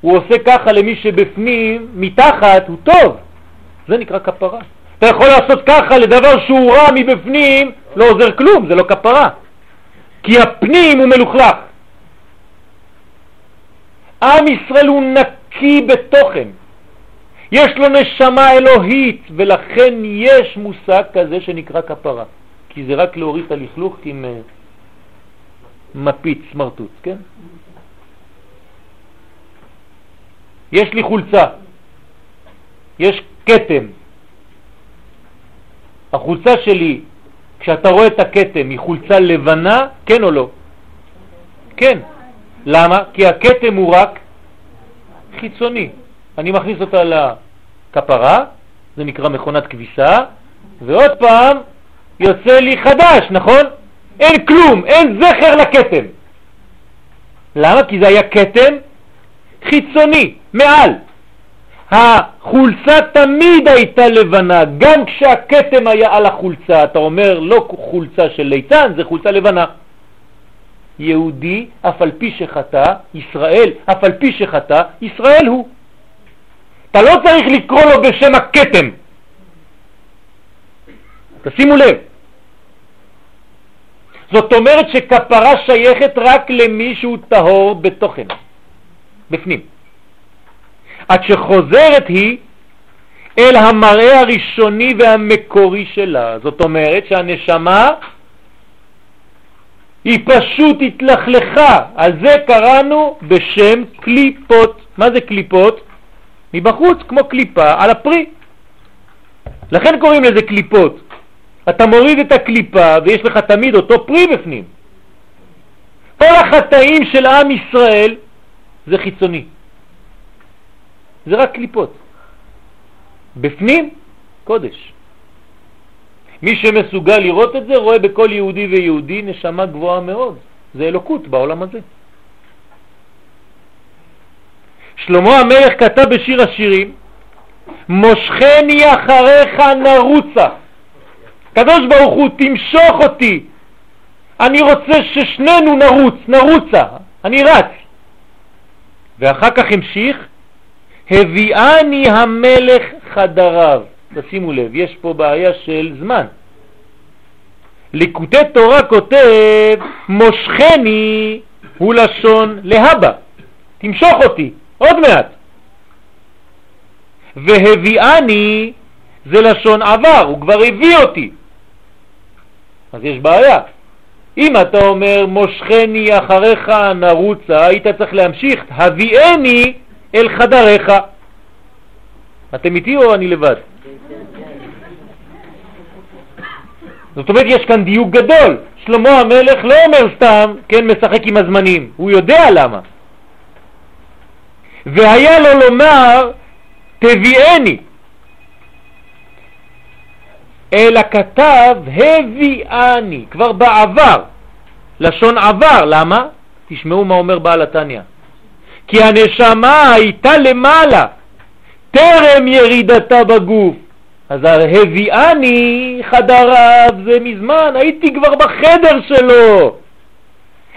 הוא עושה ככה למי שבפנים, מתחת, הוא טוב. זה נקרא כפרה. אתה יכול לעשות ככה לדבר שהוא רע מבפנים, לא עוזר כלום, זה לא כפרה. כי הפנים הוא מלוכלך. עם ישראל הוא נקי בתוכן. יש לו נשמה אלוהית, ולכן יש מושג כזה שנקרא כפרה. כי זה רק להוריד את הלכלוך עם uh, מפיץ, סמרטוץ, כן? יש לי חולצה, יש קטם. החולצה שלי, כשאתה רואה את הקטם, היא חולצה לבנה, כן או לא? כן. למה? כי הקטם הוא רק חיצוני. אני מכניס אותה לכפרה, זה נקרא מכונת כביסה, ועוד פעם יוצא לי חדש, נכון? אין כלום, אין זכר לקטם. למה? כי זה היה קטם חיצוני, מעל. החולצה תמיד הייתה לבנה, גם כשהקטם היה על החולצה. אתה אומר, לא חולצה של ליצן, זה חולצה לבנה. יהודי, אף על פי שחטא, ישראל, אף על פי שחטא, ישראל הוא. אתה לא צריך לקרוא לו בשם הקטם. תשימו לב. זאת אומרת שכפרה שייכת רק למי שהוא טהור בתוכן, בפנים. עד שחוזרת היא אל המראה הראשוני והמקורי שלה. זאת אומרת שהנשמה היא פשוט התלכלכה, על זה קראנו בשם קליפות. מה זה קליפות? מבחוץ, כמו קליפה על הפרי. לכן קוראים לזה קליפות. אתה מוריד את הקליפה ויש לך תמיד אותו פרי בפנים. כל החטאים של עם ישראל זה חיצוני. זה רק קליפות. בפנים, קודש. מי שמסוגל לראות את זה רואה בכל יהודי ויהודי נשמה גבוהה מאוד. זה אלוקות בעולם הזה. שלמה המלך כתב בשיר השירים, מושכני אחריך נרוצה. קדוש ברוך הוא, תמשוך אותי. אני רוצה ששנינו נרוץ, נרוצה. אני רץ. ואחר כך המשיך, הביאני המלך חדריו. תשימו לב, יש פה בעיה של זמן. ליקוטי תורה כותב, מושכני הוא לשון להבא, תמשוך אותי, עוד מעט. והביאני זה לשון עבר, הוא כבר הביא אותי. אז יש בעיה. אם אתה אומר מושכני אחריך נרוצה, היית צריך להמשיך, הביאני אל חדריך. אתם איתי או אני לבד? זאת אומרת, יש כאן דיוק גדול. שלמה המלך לא אומר סתם, כן, משחק עם הזמנים, הוא יודע למה. והיה לו לומר, תביאני. אלא כתב הביאני, כבר בעבר, לשון עבר, למה? תשמעו מה אומר בעל התניא. כי הנשמה הייתה למעלה, טרם ירידתה בגוף. אז הביאני חדריו זה מזמן, הייתי כבר בחדר שלו.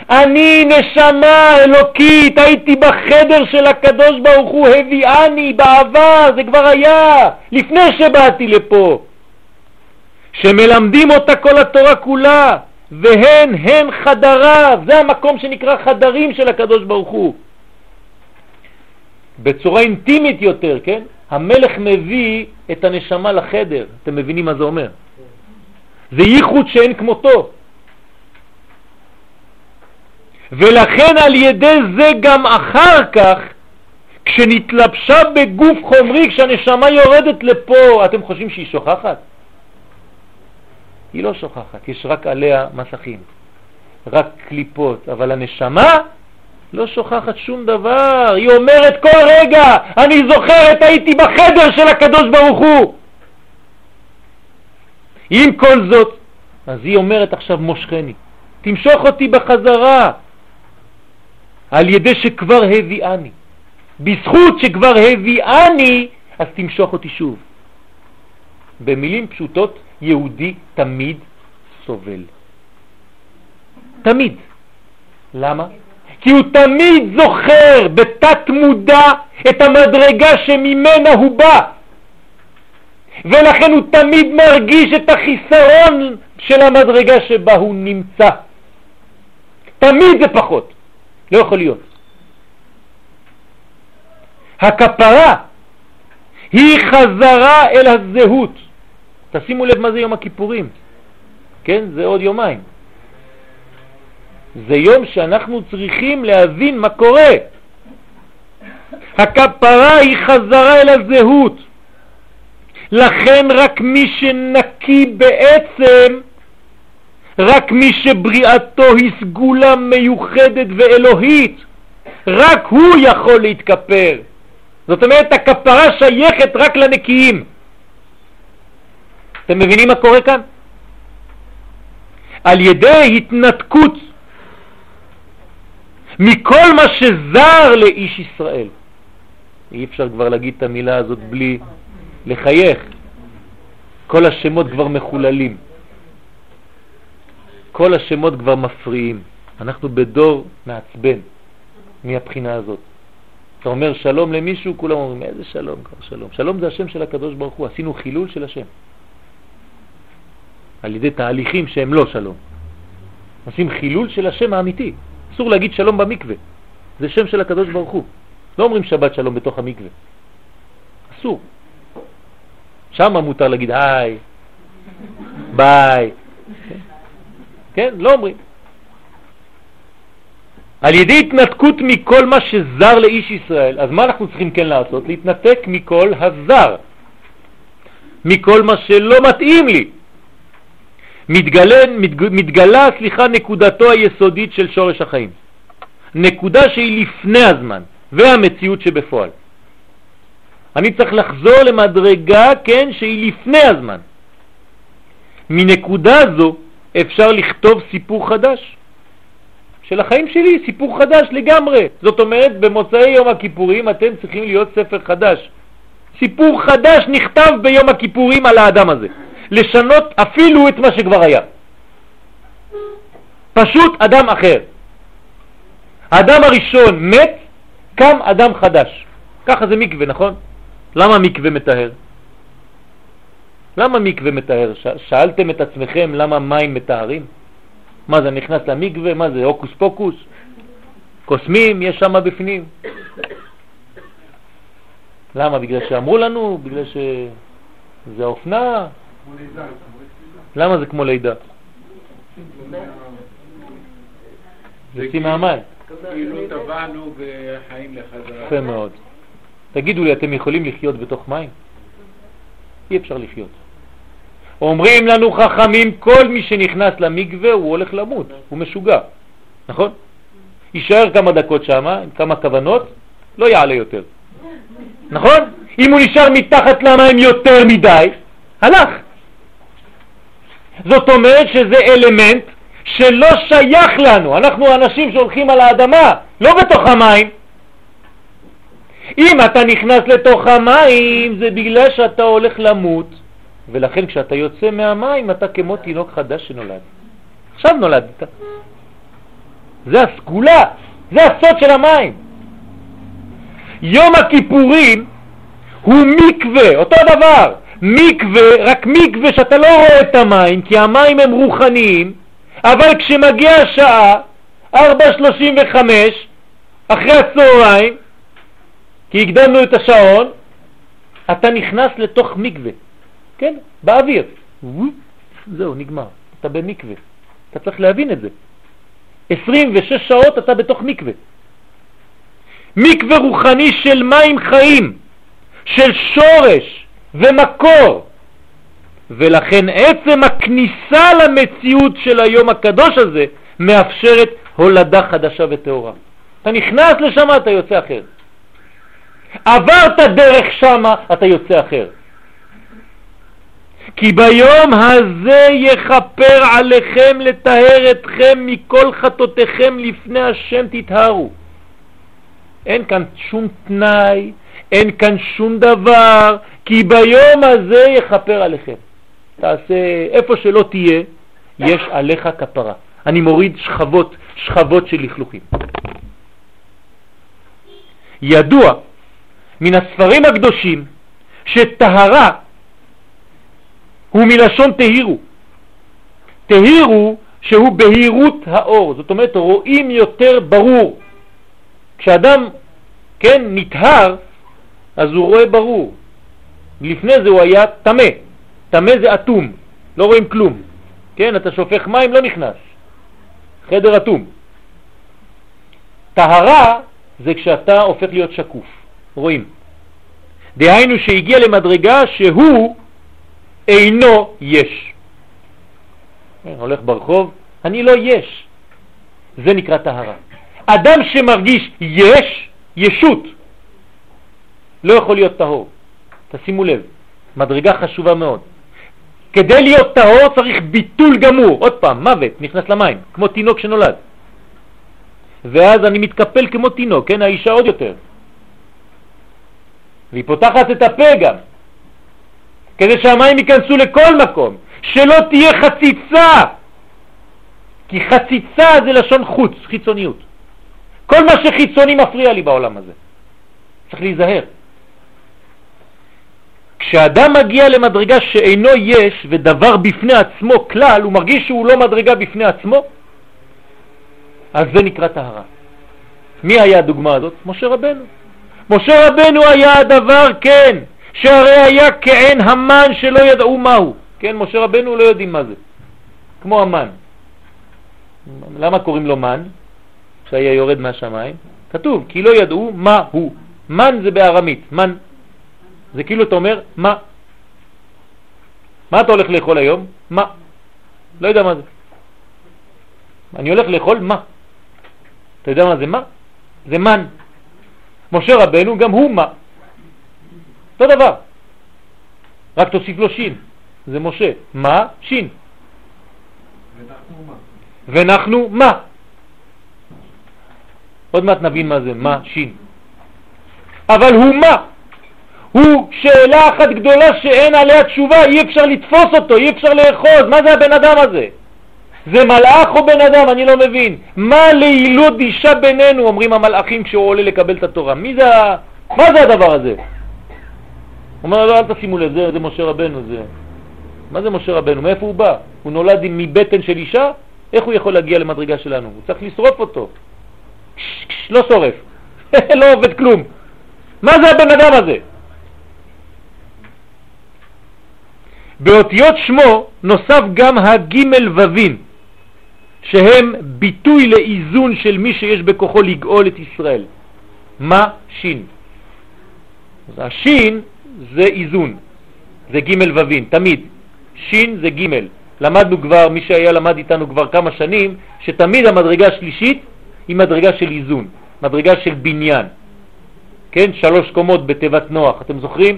אני נשמה אלוקית, הייתי בחדר של הקדוש ברוך הוא, הביאני בעבר, זה כבר היה, לפני שבאתי לפה. שמלמדים אותה כל התורה כולה, והן הן חדריו, זה המקום שנקרא חדרים של הקדוש ברוך הוא. בצורה אינטימית יותר, כן? המלך מביא את הנשמה לחדר, אתם מבינים מה זה אומר? זה ייחוד שאין כמותו. ולכן על ידי זה גם אחר כך, כשנתלבשה בגוף חומרי, כשהנשמה יורדת לפה, אתם חושבים שהיא שוכחת? היא לא שוכחת, יש רק עליה מסכים, רק קליפות, אבל הנשמה לא שוכחת שום דבר, היא אומרת כל רגע, אני זוכרת, הייתי בחדר של הקדוש ברוך הוא. עם כל זאת, אז היא אומרת עכשיו מושכני, תמשוך אותי בחזרה, על ידי שכבר הביאני. בזכות שכבר הביאני, אז תמשוך אותי שוב. במילים פשוטות, יהודי תמיד סובל. תמיד. למה? כי הוא תמיד זוכר בתת מודע את המדרגה שממנה הוא בא. ולכן הוא תמיד מרגיש את החיסרון של המדרגה שבה הוא נמצא. תמיד זה פחות, לא יכול להיות. הכפרה היא חזרה אל הזהות. תשימו לב מה זה יום הכיפורים, כן? זה עוד יומיים. זה יום שאנחנו צריכים להבין מה קורה. הכפרה היא חזרה אל הזהות. לכן רק מי שנקי בעצם, רק מי שבריאתו היא סגולה מיוחדת ואלוהית, רק הוא יכול להתכפר. זאת אומרת, הכפרה שייכת רק לנקיים. אתם מבינים מה קורה כאן? על ידי התנתקות מכל מה שזר לאיש ישראל. אי אפשר כבר להגיד את המילה הזאת בלי לחייך. כל השמות כבר מחוללים. כל השמות כבר מפריעים. אנחנו בדור מעצבן מהבחינה הזאת. אתה אומר שלום למישהו, כולם אומרים, איזה שלום כבר שלום. שלום זה השם של הקדוש ברוך הוא, עשינו חילול של השם. על ידי תהליכים שהם לא שלום. עושים חילול של השם האמיתי. אסור להגיד שלום במקווה, זה שם של הקדוש ברוך הוא. לא אומרים שבת שלום בתוך המקווה. אסור. שם מותר להגיד היי, ביי. כן? לא אומרים. על ידי התנתקות מכל מה שזר לאיש ישראל, אז מה אנחנו צריכים כן לעשות? להתנתק מכל הזר, מכל מה שלא מתאים לי. מתגלה, מתג, מתגלה, סליחה, נקודתו היסודית של שורש החיים. נקודה שהיא לפני הזמן והמציאות שבפועל. אני צריך לחזור למדרגה, כן, שהיא לפני הזמן. מנקודה זו אפשר לכתוב סיפור חדש של החיים שלי, סיפור חדש לגמרי. זאת אומרת, במוצאי יום הכיפורים אתם צריכים להיות ספר חדש. סיפור חדש נכתב ביום הכיפורים על האדם הזה. לשנות אפילו את מה שכבר היה. פשוט אדם אחר. האדם הראשון מת, קם אדם חדש. ככה זה מקווה, נכון? למה מקווה מטהר? למה מקווה מטהר? שאלתם את עצמכם למה מים מטהרים? מה זה נכנס למקווה? מה זה הוקוס פוקוס? קוסמים יש שם בפנים. למה? בגלל שאמרו לנו? בגלל שזה האופנה? למה זה כמו לידה? זה יוצאים מהמים. כאילו טבענו וחיים לחזרה. יפה מאוד. תגידו לי, אתם יכולים לחיות בתוך מים? אי אפשר לחיות. אומרים לנו חכמים, כל מי שנכנס למקווה הוא הולך למות, הוא משוגע, נכון? יישאר כמה דקות שם, עם כמה כוונות, לא יעלה יותר. נכון? אם הוא נשאר מתחת למים יותר מדי, הלך. זאת אומרת שזה אלמנט שלא שייך לנו, אנחנו אנשים שהולכים על האדמה, לא בתוך המים. אם אתה נכנס לתוך המים זה בגלל שאתה הולך למות ולכן כשאתה יוצא מהמים אתה כמו תינוק חדש שנולד. עכשיו נולדת. זה הסגולה, זה הסוד של המים. יום הכיפורים הוא מקווה, אותו דבר, מקווה, רק מקווה שאתה לא רואה את המים, כי המים הם רוחניים, אבל כשמגיע השעה, 4.35, אחרי הצהריים, כי הקדמנו את השעון, אתה נכנס לתוך מקווה, כן? באוויר. זהו, נגמר. אתה במקווה. אתה צריך להבין את זה. 26 שעות אתה בתוך מקווה. מקווה רוחני של מים חיים, של שורש ומקור. ולכן עצם הכניסה למציאות של היום הקדוש הזה מאפשרת הולדה חדשה וטהורה. אתה נכנס לשם, אתה יוצא אחר. עברת דרך שמה, אתה יוצא אחר. כי ביום הזה יכפר עליכם לטהר אתכם מכל חטאותיכם לפני השם תתהרו. אין כאן שום תנאי, אין כאן שום דבר, כי ביום הזה יכפר עליכם. תעשה, איפה שלא תהיה, יש עליך כפרה. אני מוריד שכבות, שכבות של לכלוכים. ידוע מן הספרים הקדושים שטהרה הוא מלשון תהירו. תהירו שהוא בהירות האור, זאת אומרת רואים יותר ברור. כשאדם, כן, נטהר, אז הוא רואה ברור. לפני זה הוא היה תמה, תמה זה אטום, לא רואים כלום. כן, אתה שופך מים, לא נכנס. חדר אטום. טהרה זה כשאתה הופך להיות שקוף. רואים. דהיינו שהגיע למדרגה שהוא אינו יש. כן, הולך ברחוב, אני לא יש. זה נקרא טהרה. אדם שמרגיש יש, ישות, לא יכול להיות טהור. תשימו לב, מדרגה חשובה מאוד. כדי להיות טהור צריך ביטול גמור. עוד פעם, מוות, נכנס למים, כמו תינוק שנולד. ואז אני מתקפל כמו תינוק, כן, האישה עוד יותר. והיא פותחת את הפה גם, כדי שהמים ייכנסו לכל מקום, שלא תהיה חציצה, כי חציצה זה לשון חוץ, חיצוניות. כל מה שחיצוני מפריע לי בעולם הזה. צריך להיזהר. כשאדם מגיע למדרגה שאינו יש ודבר בפני עצמו כלל, הוא מרגיש שהוא לא מדרגה בפני עצמו, אז זה נקרא טהרה. מי היה הדוגמה הזאת? משה רבנו. משה רבנו היה הדבר, כן, שהרי היה כעין המן שלא ידעו מהו. כן, משה רבנו לא יודעים מה זה. כמו המן. למה קוראים לו מן? שהיה יורד מהשמיים? כתוב, כי לא ידעו מה הוא. מן זה בארמית, מן. זה כאילו אתה אומר, מה? מה אתה הולך לאכול היום? מה? לא יודע מה זה. אני הולך לאכול מה? אתה יודע מה זה מה? זה מן. משה רבנו גם הוא מה. אותו דבר. רק תוסיף לו שין. זה משה. מה? שין. ואנחנו מה? עוד מעט נבין מה זה, מה, שין. אבל הוא מה? הוא שאלה אחת גדולה שאין עליה תשובה, אי אפשר לתפוס אותו, אי אפשר לאחוז, מה זה הבן אדם הזה? זה מלאך או בן אדם? אני לא מבין. מה לילות אישה בינינו, אומרים המלאכים כשהוא עולה לקבל את התורה. מי זה, מה זה הדבר הזה? אומר לו, אל תשימו לב, זה, זה משה רבנו, זה... מה זה משה רבנו? מאיפה הוא בא? הוא נולד מבטן של אישה? איך הוא יכול להגיע למדרגה שלנו? הוא צריך לשרוף אותו. לא שורף, לא עובד כלום. מה זה הבן אדם הזה? באותיות שמו נוסף גם הגימל ווים, שהם ביטוי לאיזון של מי שיש בכוחו לגאול את ישראל. מה שין? אז השין זה איזון, זה גימל ווין, תמיד. שין זה גימל. למדנו כבר, מי שהיה למד איתנו כבר כמה שנים, שתמיד המדרגה השלישית היא מדרגה של איזון, מדרגה של בניין. כן, שלוש קומות בתיבת נוח, אתם זוכרים?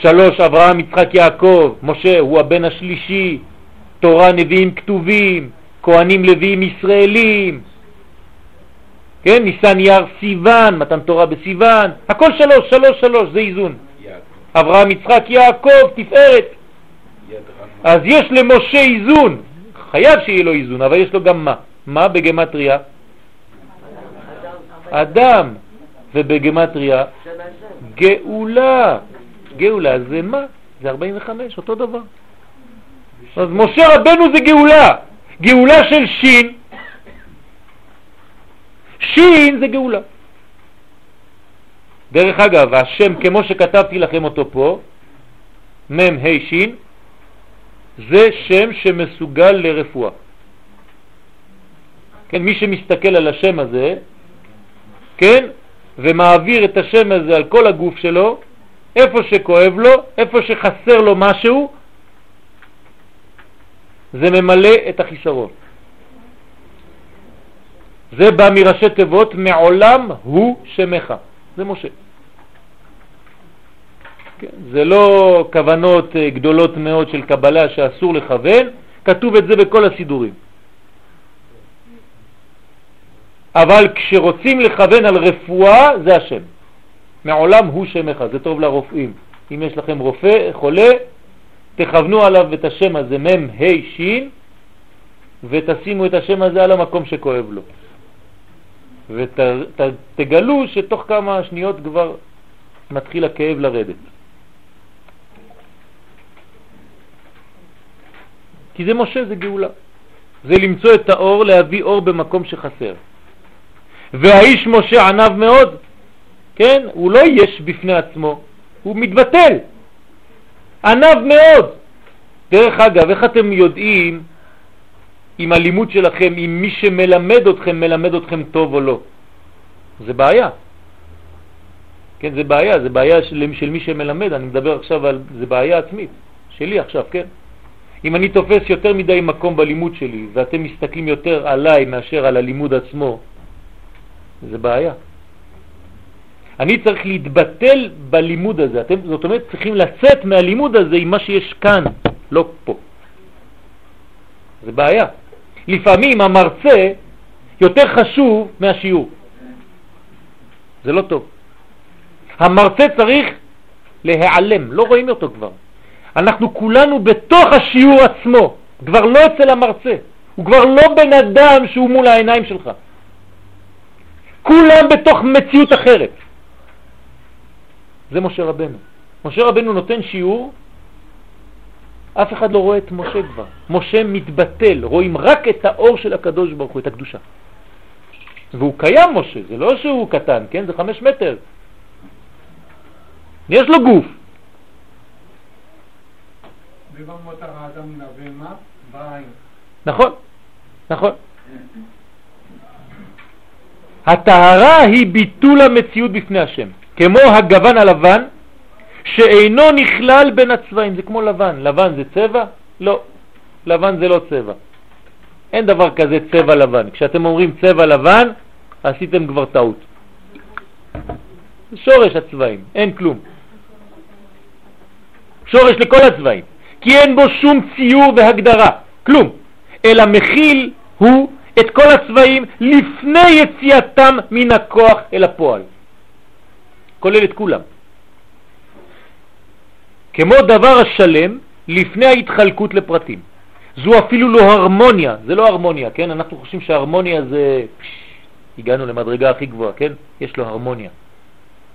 שלוש, אברהם, יצחק, יעקב, משה הוא הבן השלישי, תורה, נביאים כתובים, כהנים לוויים ישראלים, כן, ניסן יר סיוון, מתן תורה בסיוון, הכל שלוש, שלוש, שלוש, זה איזון. אברהם, יצחק, יעקב, תפארת. אז יש למשה איזון, חייב שיהיה לו איזון, אבל יש לו גם מה? מה בגמטריה? אדם, ובגמטריה גאולה. גאולה זה מה? זה 45, אותו דבר. אז משה רבנו זה גאולה. גאולה של שין, שין זה גאולה. דרך אגב, השם כמו שכתבתי לכם אותו פה, מ' ה' שין, זה שם שמסוגל לרפואה. כן, מי שמסתכל על השם הזה, כן, ומעביר את השם הזה על כל הגוף שלו, איפה שכואב לו, איפה שחסר לו משהו, זה ממלא את החיסרון. זה בא מראשי תיבות, מעולם הוא שמך. זה משה. כן, זה לא כוונות אה, גדולות מאוד של קבלה שאסור לכוון, כתוב את זה בכל הסידורים. אבל כשרוצים לכוון על רפואה זה השם. מעולם הוא שמך, זה טוב לרופאים. אם יש לכם רופא, חולה, תכוונו עליו את השם הזה, מ' ה' ש', ותשימו את השם הזה על המקום שכואב לו. ותגלו ות, שתוך כמה שניות כבר מתחיל הכאב לרדת. כי זה משה, זה גאולה. זה למצוא את האור, להביא אור במקום שחסר. והאיש משה ענב מאוד, כן? הוא לא יש בפני עצמו, הוא מתבטל. ענב מאוד. דרך אגב, איך אתם יודעים אם הלימוד שלכם, אם מי שמלמד אתכם, מלמד אתכם טוב או לא? זה בעיה. כן, זה בעיה, זה בעיה של, של מי שמלמד, אני מדבר עכשיו על, זה בעיה עצמית, שלי עכשיו, כן? אם אני תופס יותר מדי מקום בלימוד שלי, ואתם מסתכלים יותר עליי מאשר על הלימוד עצמו, זה בעיה. אני צריך להתבטל בלימוד הזה. אתם, זאת אומרת, צריכים לצאת מהלימוד הזה עם מה שיש כאן, לא פה. זה בעיה. לפעמים המרצה יותר חשוב מהשיעור. זה לא טוב. המרצה צריך להיעלם, לא רואים אותו כבר. אנחנו כולנו בתוך השיעור עצמו, כבר לא אצל המרצה. הוא כבר לא בן אדם שהוא מול העיניים שלך. כולם בתוך מציאות אחרת. זה משה רבנו. משה רבנו נותן שיעור, אף אחד לא רואה את משה כבר. משה מתבטל, רואים רק את האור של הקדוש ברוך הוא, את הקדושה. והוא קיים משה, זה לא שהוא קטן, כן? זה חמש מטר. יש לו גוף. נכון, נכון. הטהרה היא ביטול המציאות בפני השם. כמו הגוון הלבן, שאינו נכלל בין הצבעים, זה כמו לבן. לבן זה צבע? לא. לבן זה לא צבע. אין דבר כזה צבע לבן. כשאתם אומרים צבע לבן, עשיתם כבר טעות. שורש הצבעים, אין כלום. שורש לכל הצבעים, כי אין בו שום ציור והגדרה, כלום, אלא מכיל הוא את כל הצבעים לפני יציאתם מן הכוח אל הפועל. כולל את כולם. כמו דבר השלם לפני ההתחלקות לפרטים. זו אפילו לא הרמוניה, זה לא הרמוניה, כן? אנחנו חושבים שהרמוניה זה... פש, הגענו למדרגה הכי גבוהה, כן? יש לו הרמוניה.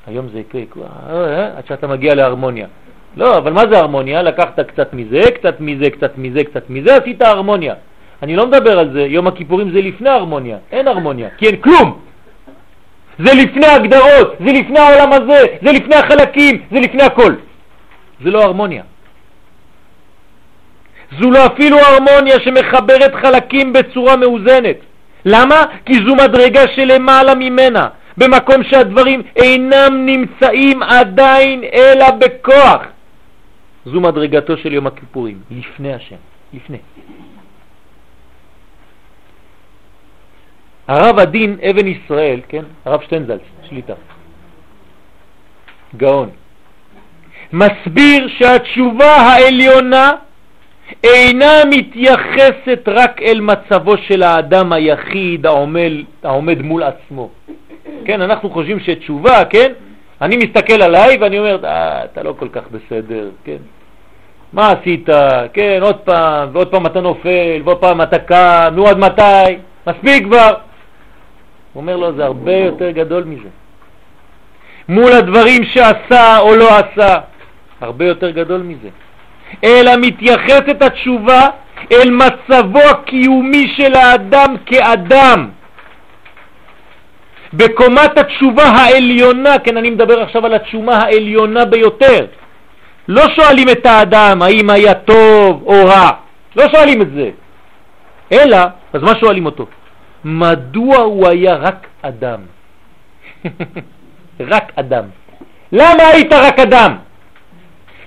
היום זה יקרה, אה, עד שאתה מגיע להרמוניה. לא, אבל מה זה הרמוניה? לקחת קצת מזה, קצת מזה, קצת מזה, קצת מזה, עשית הרמוניה. אני לא מדבר על זה, יום הכיפורים זה לפני הרמוניה, אין הרמוניה, כי אין כלום. זה לפני הגדרות, זה לפני העולם הזה, זה לפני החלקים, זה לפני הכל. זה לא הרמוניה. זו לא אפילו הרמוניה שמחברת חלקים בצורה מאוזנת. למה? כי זו מדרגה שלמעלה ממנה, במקום שהדברים אינם נמצאים עדיין אלא בכוח. זו מדרגתו של יום הכיפורים, לפני השם, לפני. הרב הדין אבן ישראל, כן, הרב שטנזלץ, שליטה, גאון, מסביר שהתשובה העליונה אינה מתייחסת רק אל מצבו של האדם היחיד העומד, העומד מול עצמו. כן, אנחנו חושבים שתשובה, כן, אני מסתכל עליי ואני אומר, אה, אתה לא כל כך בסדר, כן? מה עשית? כן, עוד פעם, ועוד פעם אתה נופל, ועוד פעם אתה קם, נו עד מתי? מספיק כבר. הוא אומר לו, זה הרבה יותר גדול מזה. מול הדברים שעשה או לא עשה, הרבה יותר גדול מזה. אלא מתייחסת התשובה אל מצבו הקיומי של האדם כאדם. בקומת התשובה העליונה, כן, אני מדבר עכשיו על התשומה העליונה ביותר. לא שואלים את האדם האם היה טוב או רע, לא שואלים את זה. אלא, אז מה שואלים אותו? מדוע הוא היה רק אדם? רק אדם. למה היית רק אדם?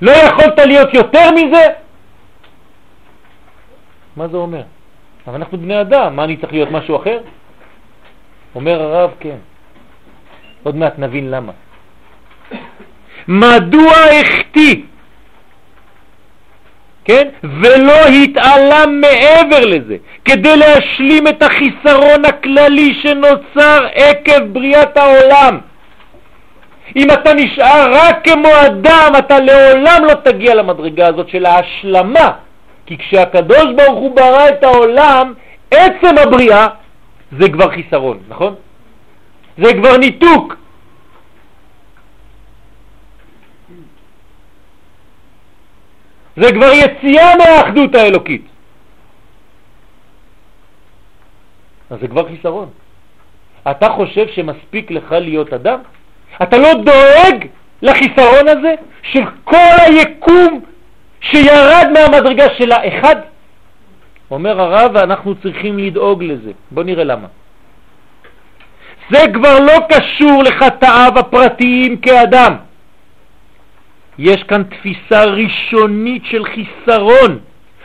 לא יכולת להיות יותר מזה? מה זה אומר? אבל אנחנו בני אדם, מה אני צריך להיות משהו אחר? אומר הרב, כן. עוד מעט נבין למה. מדוע החטיא, כן? ולא התעלה מעבר לזה, כדי להשלים את החיסרון הכללי שנוצר עקב בריאת העולם. אם אתה נשאר רק כמו אדם, אתה לעולם לא תגיע למדרגה הזאת של ההשלמה. כי כשהקדוש ברוך הוא ברא את העולם, עצם הבריאה זה כבר חיסרון, נכון? זה כבר ניתוק. זה כבר יציאה מהאחדות האלוקית. אז זה כבר חיסרון. אתה חושב שמספיק לך להיות אדם? אתה לא דואג לחיסרון הזה של כל היקום שירד מהמדרגה של האחד? אומר הרב, ואנחנו צריכים לדאוג לזה. בוא נראה למה. זה כבר לא קשור לחטאיו הפרטיים כאדם. יש כאן תפיסה ראשונית של חיסרון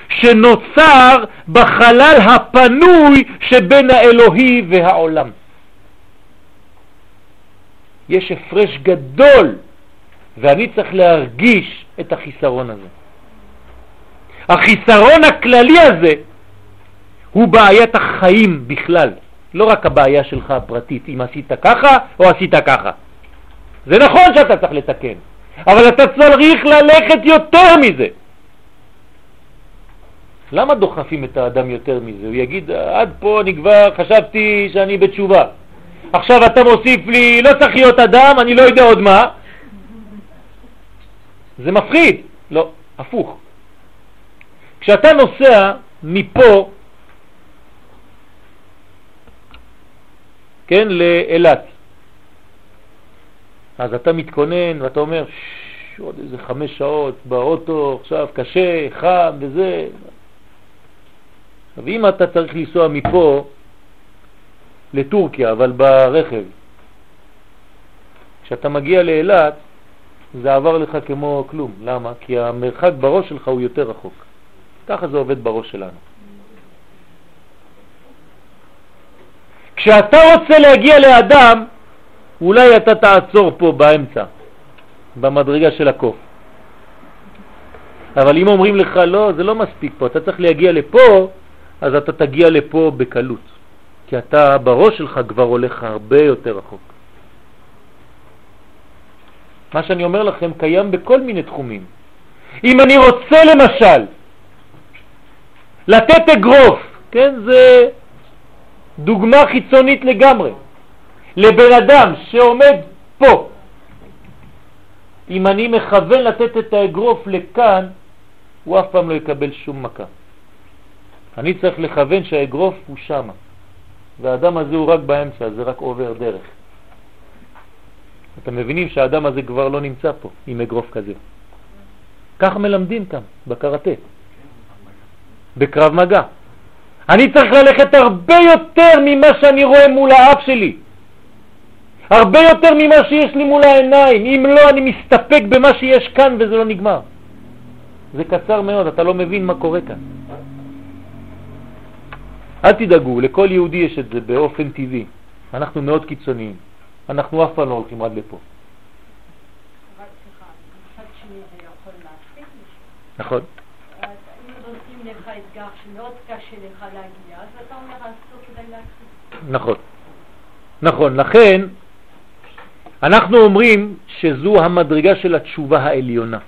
שנוצר בחלל הפנוי שבין האלוהי והעולם. יש הפרש גדול, ואני צריך להרגיש את החיסרון הזה. החיסרון הכללי הזה הוא בעיית החיים בכלל, לא רק הבעיה שלך הפרטית, אם עשית ככה או עשית ככה. זה נכון שאתה צריך לתקן, אבל אתה צריך ללכת יותר מזה. למה דוחפים את האדם יותר מזה? הוא יגיד, עד פה אני כבר חשבתי שאני בתשובה. עכשיו אתה מוסיף לי, לא צריך להיות אדם, אני לא יודע עוד מה. זה מפחיד. לא, הפוך. כשאתה נוסע מפה, כן, לאילת, אז אתה מתכונן ואתה אומר, עוד איזה חמש שעות באוטו, עכשיו קשה, חם וזה. ואם אתה צריך לנסוע מפה לטורקיה, אבל ברכב. כשאתה מגיע לאילת, זה עבר לך כמו כלום. למה? כי המרחק בראש שלך הוא יותר רחוק. ככה זה עובד בראש שלנו. כשאתה רוצה להגיע לאדם, אולי אתה תעצור פה באמצע, במדרגה של הקוף. אבל אם אומרים לך לא, זה לא מספיק פה, אתה צריך להגיע לפה, אז אתה תגיע לפה בקלות. כי אתה בראש שלך כבר הולך הרבה יותר רחוק. מה שאני אומר לכם קיים בכל מיני תחומים. אם אני רוצה למשל לתת אגרוף, כן, זה דוגמה חיצונית לגמרי, לבן אדם שעומד פה, אם אני מכוון לתת את האגרוף לכאן, הוא אף פעם לא יקבל שום מכה. אני צריך לכוון שהאגרוף הוא שמה. והאדם הזה הוא רק באמצע, זה רק עובר דרך. אתם מבינים שהאדם הזה כבר לא נמצא פה עם אגרוף כזה. כך מלמדים כאן, בקראטה, בקרב מגע. אני צריך ללכת הרבה יותר ממה שאני רואה מול האף שלי. הרבה יותר ממה שיש לי מול העיניים. אם לא, אני מסתפק במה שיש כאן וזה לא נגמר. זה קצר מאוד, אתה לא מבין מה קורה כאן. אל תדאגו, לכל יהודי יש את זה באופן טבעי. אנחנו מאוד קיצוניים. אנחנו אף פעם לא הולכים עד לפה. נכון. נכון. נכון, לכן אנחנו אומרים שזו המדרגה של התשובה העליונה.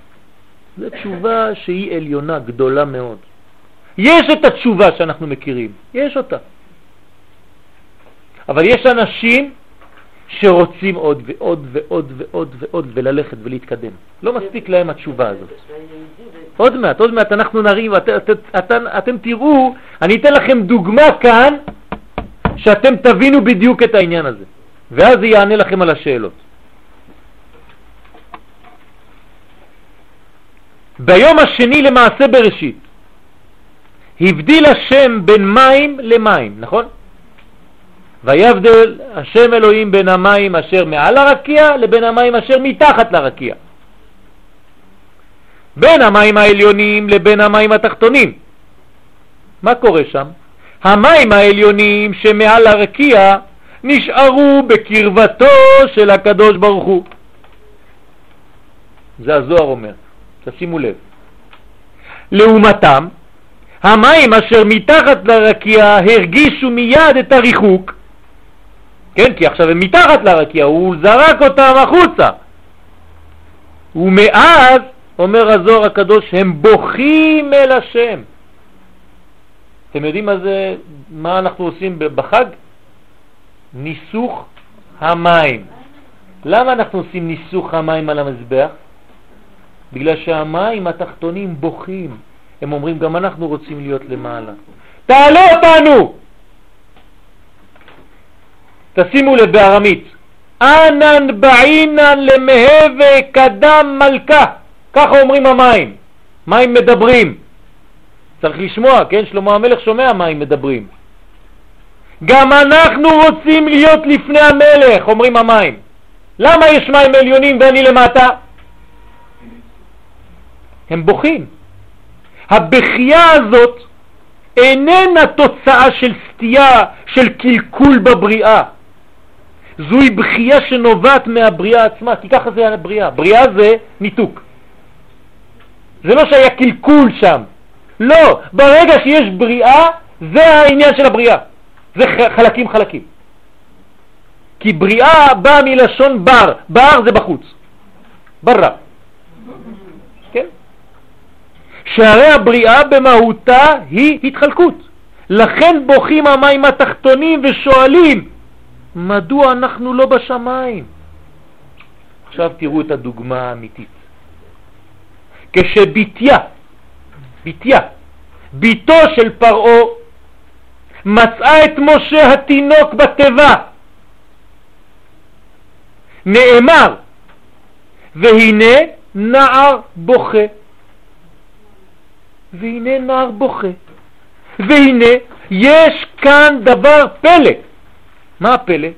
זו תשובה שהיא עליונה, גדולה מאוד. יש את התשובה שאנחנו מכירים, יש אותה. אבל יש אנשים שרוצים עוד ועוד ועוד ועוד ועוד וללכת ולהתקדם. לא מספיק להם התשובה הזאת. עוד מעט, עוד מעט אנחנו נריב, את, את, את, אתם תראו, אני אתן לכם דוגמה כאן שאתם תבינו בדיוק את העניין הזה, ואז זה יענה לכם על השאלות. ביום השני למעשה בראשית הבדיל השם בין מים למים, נכון? ויבדל השם אלוהים בין המים אשר מעל הרקיע לבין המים אשר מתחת לרקיע. בין המים העליונים לבין המים התחתונים. מה קורה שם? המים העליונים שמעל הרקיע נשארו בקרבתו של הקדוש ברוך הוא. זה הזוהר אומר, תשימו לב. לעומתם, המים אשר מתחת לרקיע הרגישו מיד את הריחוק, כן, כי עכשיו הם מתחת לרקיע, הוא זרק אותם החוצה. ומאז, אומר הזוהר הקדוש, הם בוכים אל השם. אתם יודעים מה זה, מה אנחנו עושים בחג? ניסוך המים. למה אנחנו עושים ניסוך המים על המזבח? בגלל שהמים התחתונים בוכים. הם אומרים, גם אנחנו רוצים להיות למעלה. תעלה אותנו! תשימו לב בארמית, אנן בעינן למהווה קדם מלכה, ככה אומרים המים, מים מדברים. צריך לשמוע, כן? שלמה המלך שומע מים מדברים. גם אנחנו רוצים להיות לפני המלך, אומרים המים. למה יש מים עליונים ואני למטה? הם בוכים. הבכייה הזאת איננה תוצאה של סטייה, של קלקול בבריאה. זוהי בחייה שנובעת מהבריאה עצמה, כי ככה זה הבריאה. בריאה זה ניתוק. זה לא שהיה קלקול שם. לא, ברגע שיש בריאה, זה העניין של הבריאה. זה חלקים חלקים. כי בריאה באה מלשון בר, בר זה בחוץ. ברא. כן? שהרי הבריאה במהותה היא התחלקות. לכן בוכים המים התחתונים ושואלים, מדוע אנחנו לא בשמיים? עכשיו תראו את הדוגמה האמיתית. כשביתיה, ביתיה, ביתו של פרעו, מצאה את משה התינוק בתיבה, נאמר, והנה נער בוכה. והנה נער בוכה. והנה יש כאן דבר פלא. מה הפלא?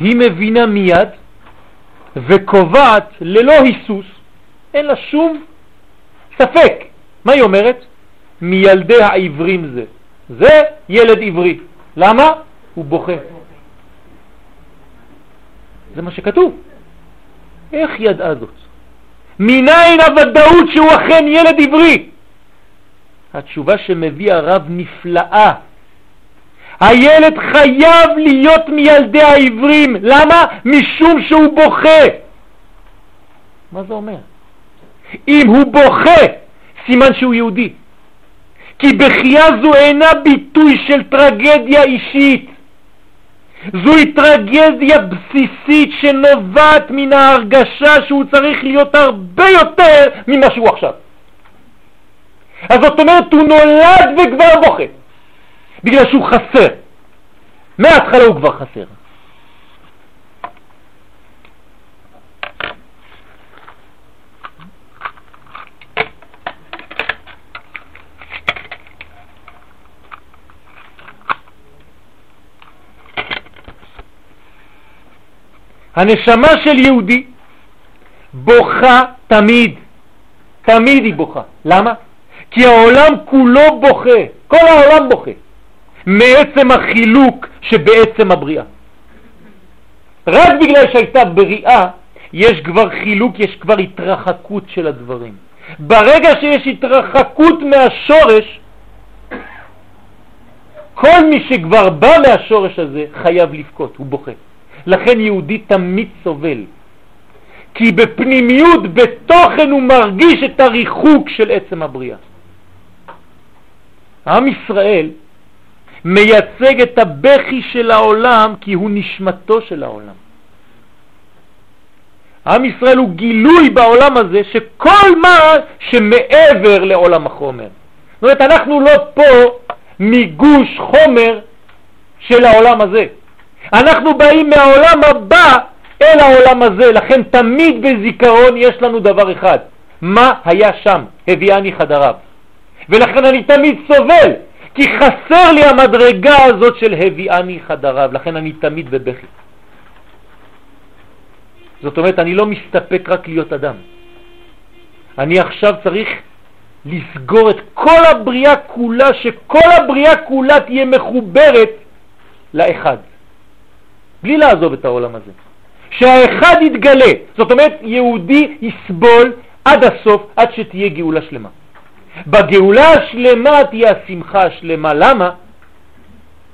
היא מבינה מיד וקובעת ללא היסוס, אין לה שום ספק. מה היא אומרת? מילדי העברים זה. זה ילד עברי. למה? הוא בוכה. זה מה שכתוב. איך ידעה זאת? מניין הוודאות שהוא אכן ילד עברי? התשובה שמביא הרב נפלאה. הילד חייב להיות מילדי העברים. למה? משום שהוא בוכה. מה זה אומר? אם הוא בוכה, סימן שהוא יהודי. כי בכייה זו אינה ביטוי של טרגדיה אישית. זוהי טרגדיה בסיסית שנובעת מן ההרגשה שהוא צריך להיות הרבה יותר ממה שהוא עכשיו. אז זאת אומרת, הוא נולד וכבר בוכה, בגלל שהוא חסר. מההתחלה הוא כבר חסר. הנשמה של יהודי בוכה תמיד, תמיד היא בוכה. למה? כי העולם כולו בוכה, כל העולם בוכה, מעצם החילוק שבעצם הבריאה. רק בגלל שהייתה בריאה, יש כבר חילוק, יש כבר התרחקות של הדברים. ברגע שיש התרחקות מהשורש, כל מי שכבר בא מהשורש הזה חייב לבכות, הוא בוכה. לכן יהודי תמיד סובל, כי בפנימיות, בתוכן הוא מרגיש את הריחוק של עצם הבריאה. עם ישראל מייצג את הבכי של העולם כי הוא נשמתו של העולם. עם ישראל הוא גילוי בעולם הזה שכל מה שמעבר לעולם החומר. זאת אומרת, אנחנו לא פה מגוש חומר של העולם הזה. אנחנו באים מהעולם הבא אל העולם הזה, לכן תמיד בזיכרון יש לנו דבר אחד, מה היה שם, הביאני חדריו. ולכן אני תמיד סובל, כי חסר לי המדרגה הזאת של הביאני חדריו, לכן אני תמיד בבכי. זאת אומרת, אני לא מסתפק רק להיות אדם. אני עכשיו צריך לסגור את כל הבריאה כולה, שכל הבריאה כולה תהיה מחוברת לאחד, בלי לעזוב את העולם הזה. שהאחד יתגלה, זאת אומרת, יהודי יסבול עד הסוף, עד שתהיה גאולה שלמה. בגאולה השלמה תהיה השמחה השלמה. למה?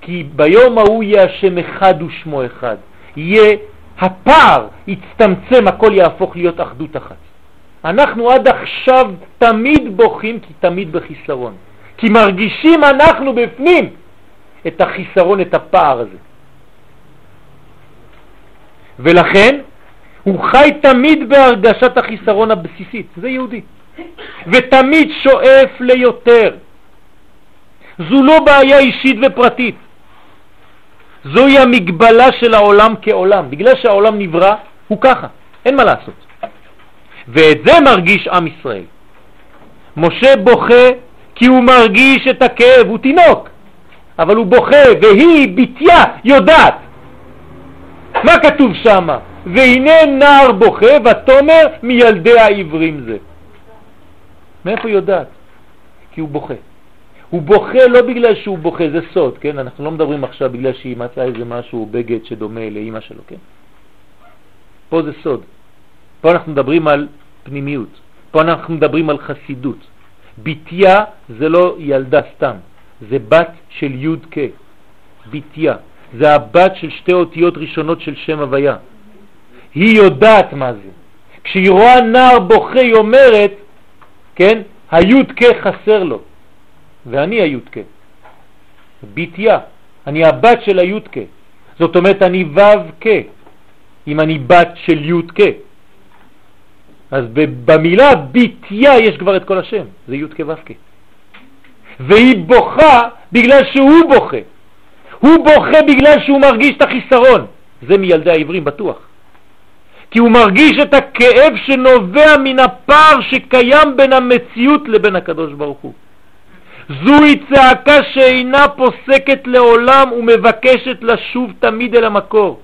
כי ביום ההוא יהיה השם אחד ושמו אחד. יהיה הפער, יצטמצם, הכל יהפוך להיות אחדות אחת. אנחנו עד עכשיו תמיד בוכים כי תמיד בחיסרון. כי מרגישים אנחנו בפנים את החיסרון, את הפער הזה. ולכן הוא חי תמיד בהרגשת החיסרון הבסיסית, זה יהודי, ותמיד שואף ליותר. זו לא בעיה אישית ופרטית, זוהי המגבלה של העולם כעולם. בגלל שהעולם נברא, הוא ככה, אין מה לעשות. ואת זה מרגיש עם ישראל. משה בוכה כי הוא מרגיש את הכאב, הוא תינוק, אבל הוא בוכה, והיא, בתיה, יודעת. מה כתוב שם? והנה נער בוכה ותומר מילדי העברים זה. מאיפה היא יודעת? כי הוא בוכה. הוא בוכה לא בגלל שהוא בוכה, זה סוד, כן? אנחנו לא מדברים עכשיו בגלל שהיא מצאה איזה משהו, בגד שדומה לאימא שלו, כן? פה זה סוד. פה אנחנו מדברים על פנימיות. פה אנחנו מדברים על חסידות. ביתיה זה לא ילדה סתם, זה בת של י' כ', ביתיה. זה הבת של שתי אותיות ראשונות של שם הוויה. היא יודעת מה זה. כשהיא רואה נער בוכה היא אומרת, כן, הי' כ' חסר לו. ואני היודקה. ביתיה, אני הבת של היודקה. זאת אומרת, אני ו"ק, אם אני בת של יודקה. אז במילה ביתיה יש כבר את כל השם, זה יודקה ו"ק. והיא בוכה בגלל שהוא בוכה. הוא בוכה בגלל שהוא מרגיש את החיסרון. זה מילדי העברים בטוח. כי הוא מרגיש את הכאב שנובע מן הפער שקיים בין המציאות לבין הקדוש ברוך הוא. זוהי צעקה שאינה פוסקת לעולם ומבקשת לשוב תמיד אל המקור.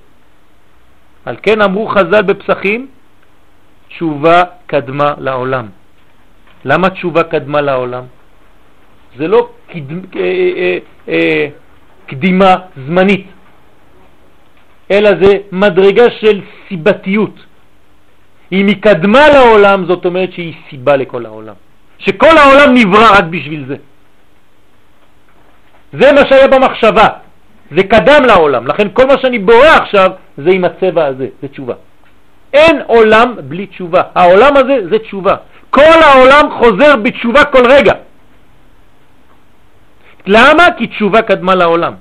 על כן אמרו חז"ל בפסחים, תשובה קדמה לעולם. למה תשובה קדמה לעולם? זה לא קד... אה, אה, אה, קדימה זמנית, אלא זה מדרגה של סיבתיות. אם היא קדמה לעולם, זאת אומרת שהיא סיבה לכל העולם. שכל העולם נברא רק בשביל זה. זה מה שהיה במחשבה, זה קדם לעולם, לכן כל מה שאני בורא עכשיו זה עם הצבע הזה, זה תשובה. אין עולם בלי תשובה, העולם הזה זה תשובה. כל העולם חוזר בתשובה כל רגע. למה? כי תשובה קדמה לעולם.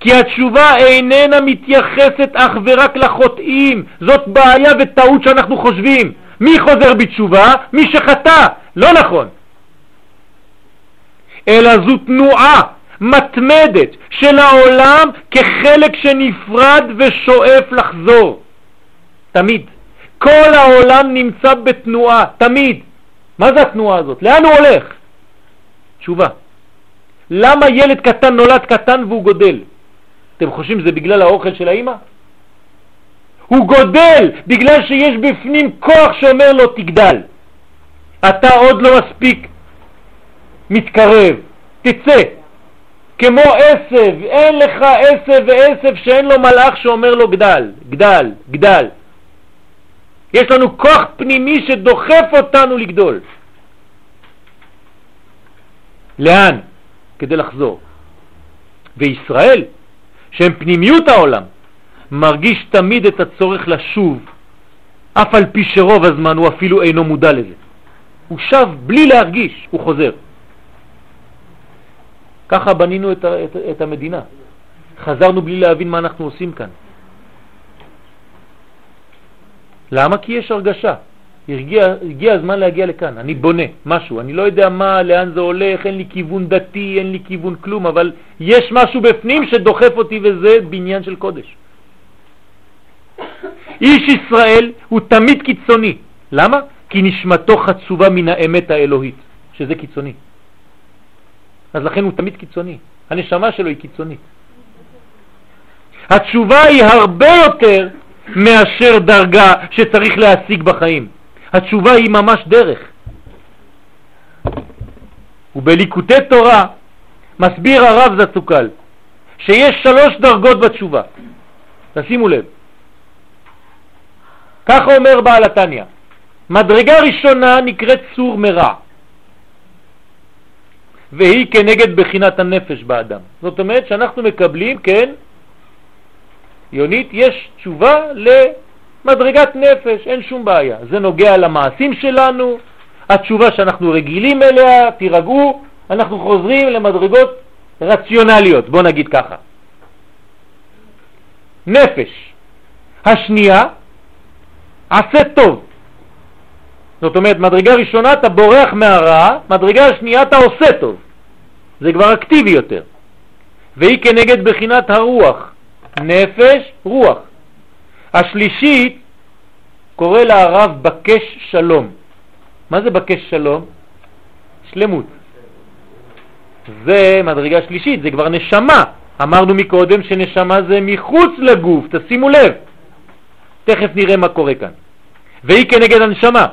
כי התשובה איננה מתייחסת אך ורק לחוטאים, זאת בעיה וטעות שאנחנו חושבים. מי חוזר בתשובה? מי שחטא. לא נכון. אלא זו תנועה מתמדת של העולם כחלק שנפרד ושואף לחזור. תמיד. כל העולם נמצא בתנועה, תמיד. מה זה התנועה הזאת? לאן הוא הולך? תשובה. למה ילד קטן נולד קטן והוא גודל? אתם חושבים שזה בגלל האוכל של האימא? הוא גודל בגלל שיש בפנים כוח שאומר לו תגדל. אתה עוד לא מספיק מתקרב, תצא, כמו עשב, אין לך עשב ועשב שאין לו מלאך שאומר לו גדל, גדל, גדל. יש לנו כוח פנימי שדוחף אותנו לגדול. לאן? כדי לחזור. וישראל, שהם פנימיות העולם, מרגיש תמיד את הצורך לשוב, אף על פי שרוב הזמן הוא אפילו אינו מודע לזה. הוא שב בלי להרגיש, הוא חוזר. ככה בנינו את, את, את המדינה. חזרנו בלי להבין מה אנחנו עושים כאן. למה? כי יש הרגשה. הגיע, הגיע הזמן להגיע לכאן, אני בונה משהו, אני לא יודע מה, לאן זה הולך, אין לי כיוון דתי, אין לי כיוון כלום, אבל יש משהו בפנים שדוחף אותי וזה בניין של קודש. איש ישראל הוא תמיד קיצוני. למה? כי נשמתו חצובה מן האמת האלוהית, שזה קיצוני. אז לכן הוא תמיד קיצוני. הנשמה שלו היא קיצונית. התשובה היא הרבה יותר מאשר דרגה שצריך להשיג בחיים. התשובה היא ממש דרך. ובליקוטי תורה מסביר הרב זצוקל שיש שלוש דרגות בתשובה. תשימו לב. ככה אומר בעל התניא. מדרגה ראשונה נקראת צור מרע, והיא כנגד בחינת הנפש באדם. זאת אומרת שאנחנו מקבלים, כן, יונית, יש תשובה למדרגת נפש, אין שום בעיה. זה נוגע למעשים שלנו, התשובה שאנחנו רגילים אליה, תירגעו, אנחנו חוזרים למדרגות רציונליות, בוא נגיד ככה. נפש. השנייה, עשה טוב. זאת אומרת, מדרגה ראשונה אתה בורח מהרע, מדרגה השנייה אתה עושה טוב. זה כבר אקטיבי יותר. והיא כנגד בחינת הרוח, נפש, רוח. השלישית קורא לה הרב בקש שלום. מה זה בקש שלום? שלמות. זה מדרגה שלישית, זה כבר נשמה. אמרנו מקודם שנשמה זה מחוץ לגוף, תשימו לב. תכף נראה מה קורה כאן. והיא כנגד הנשמה.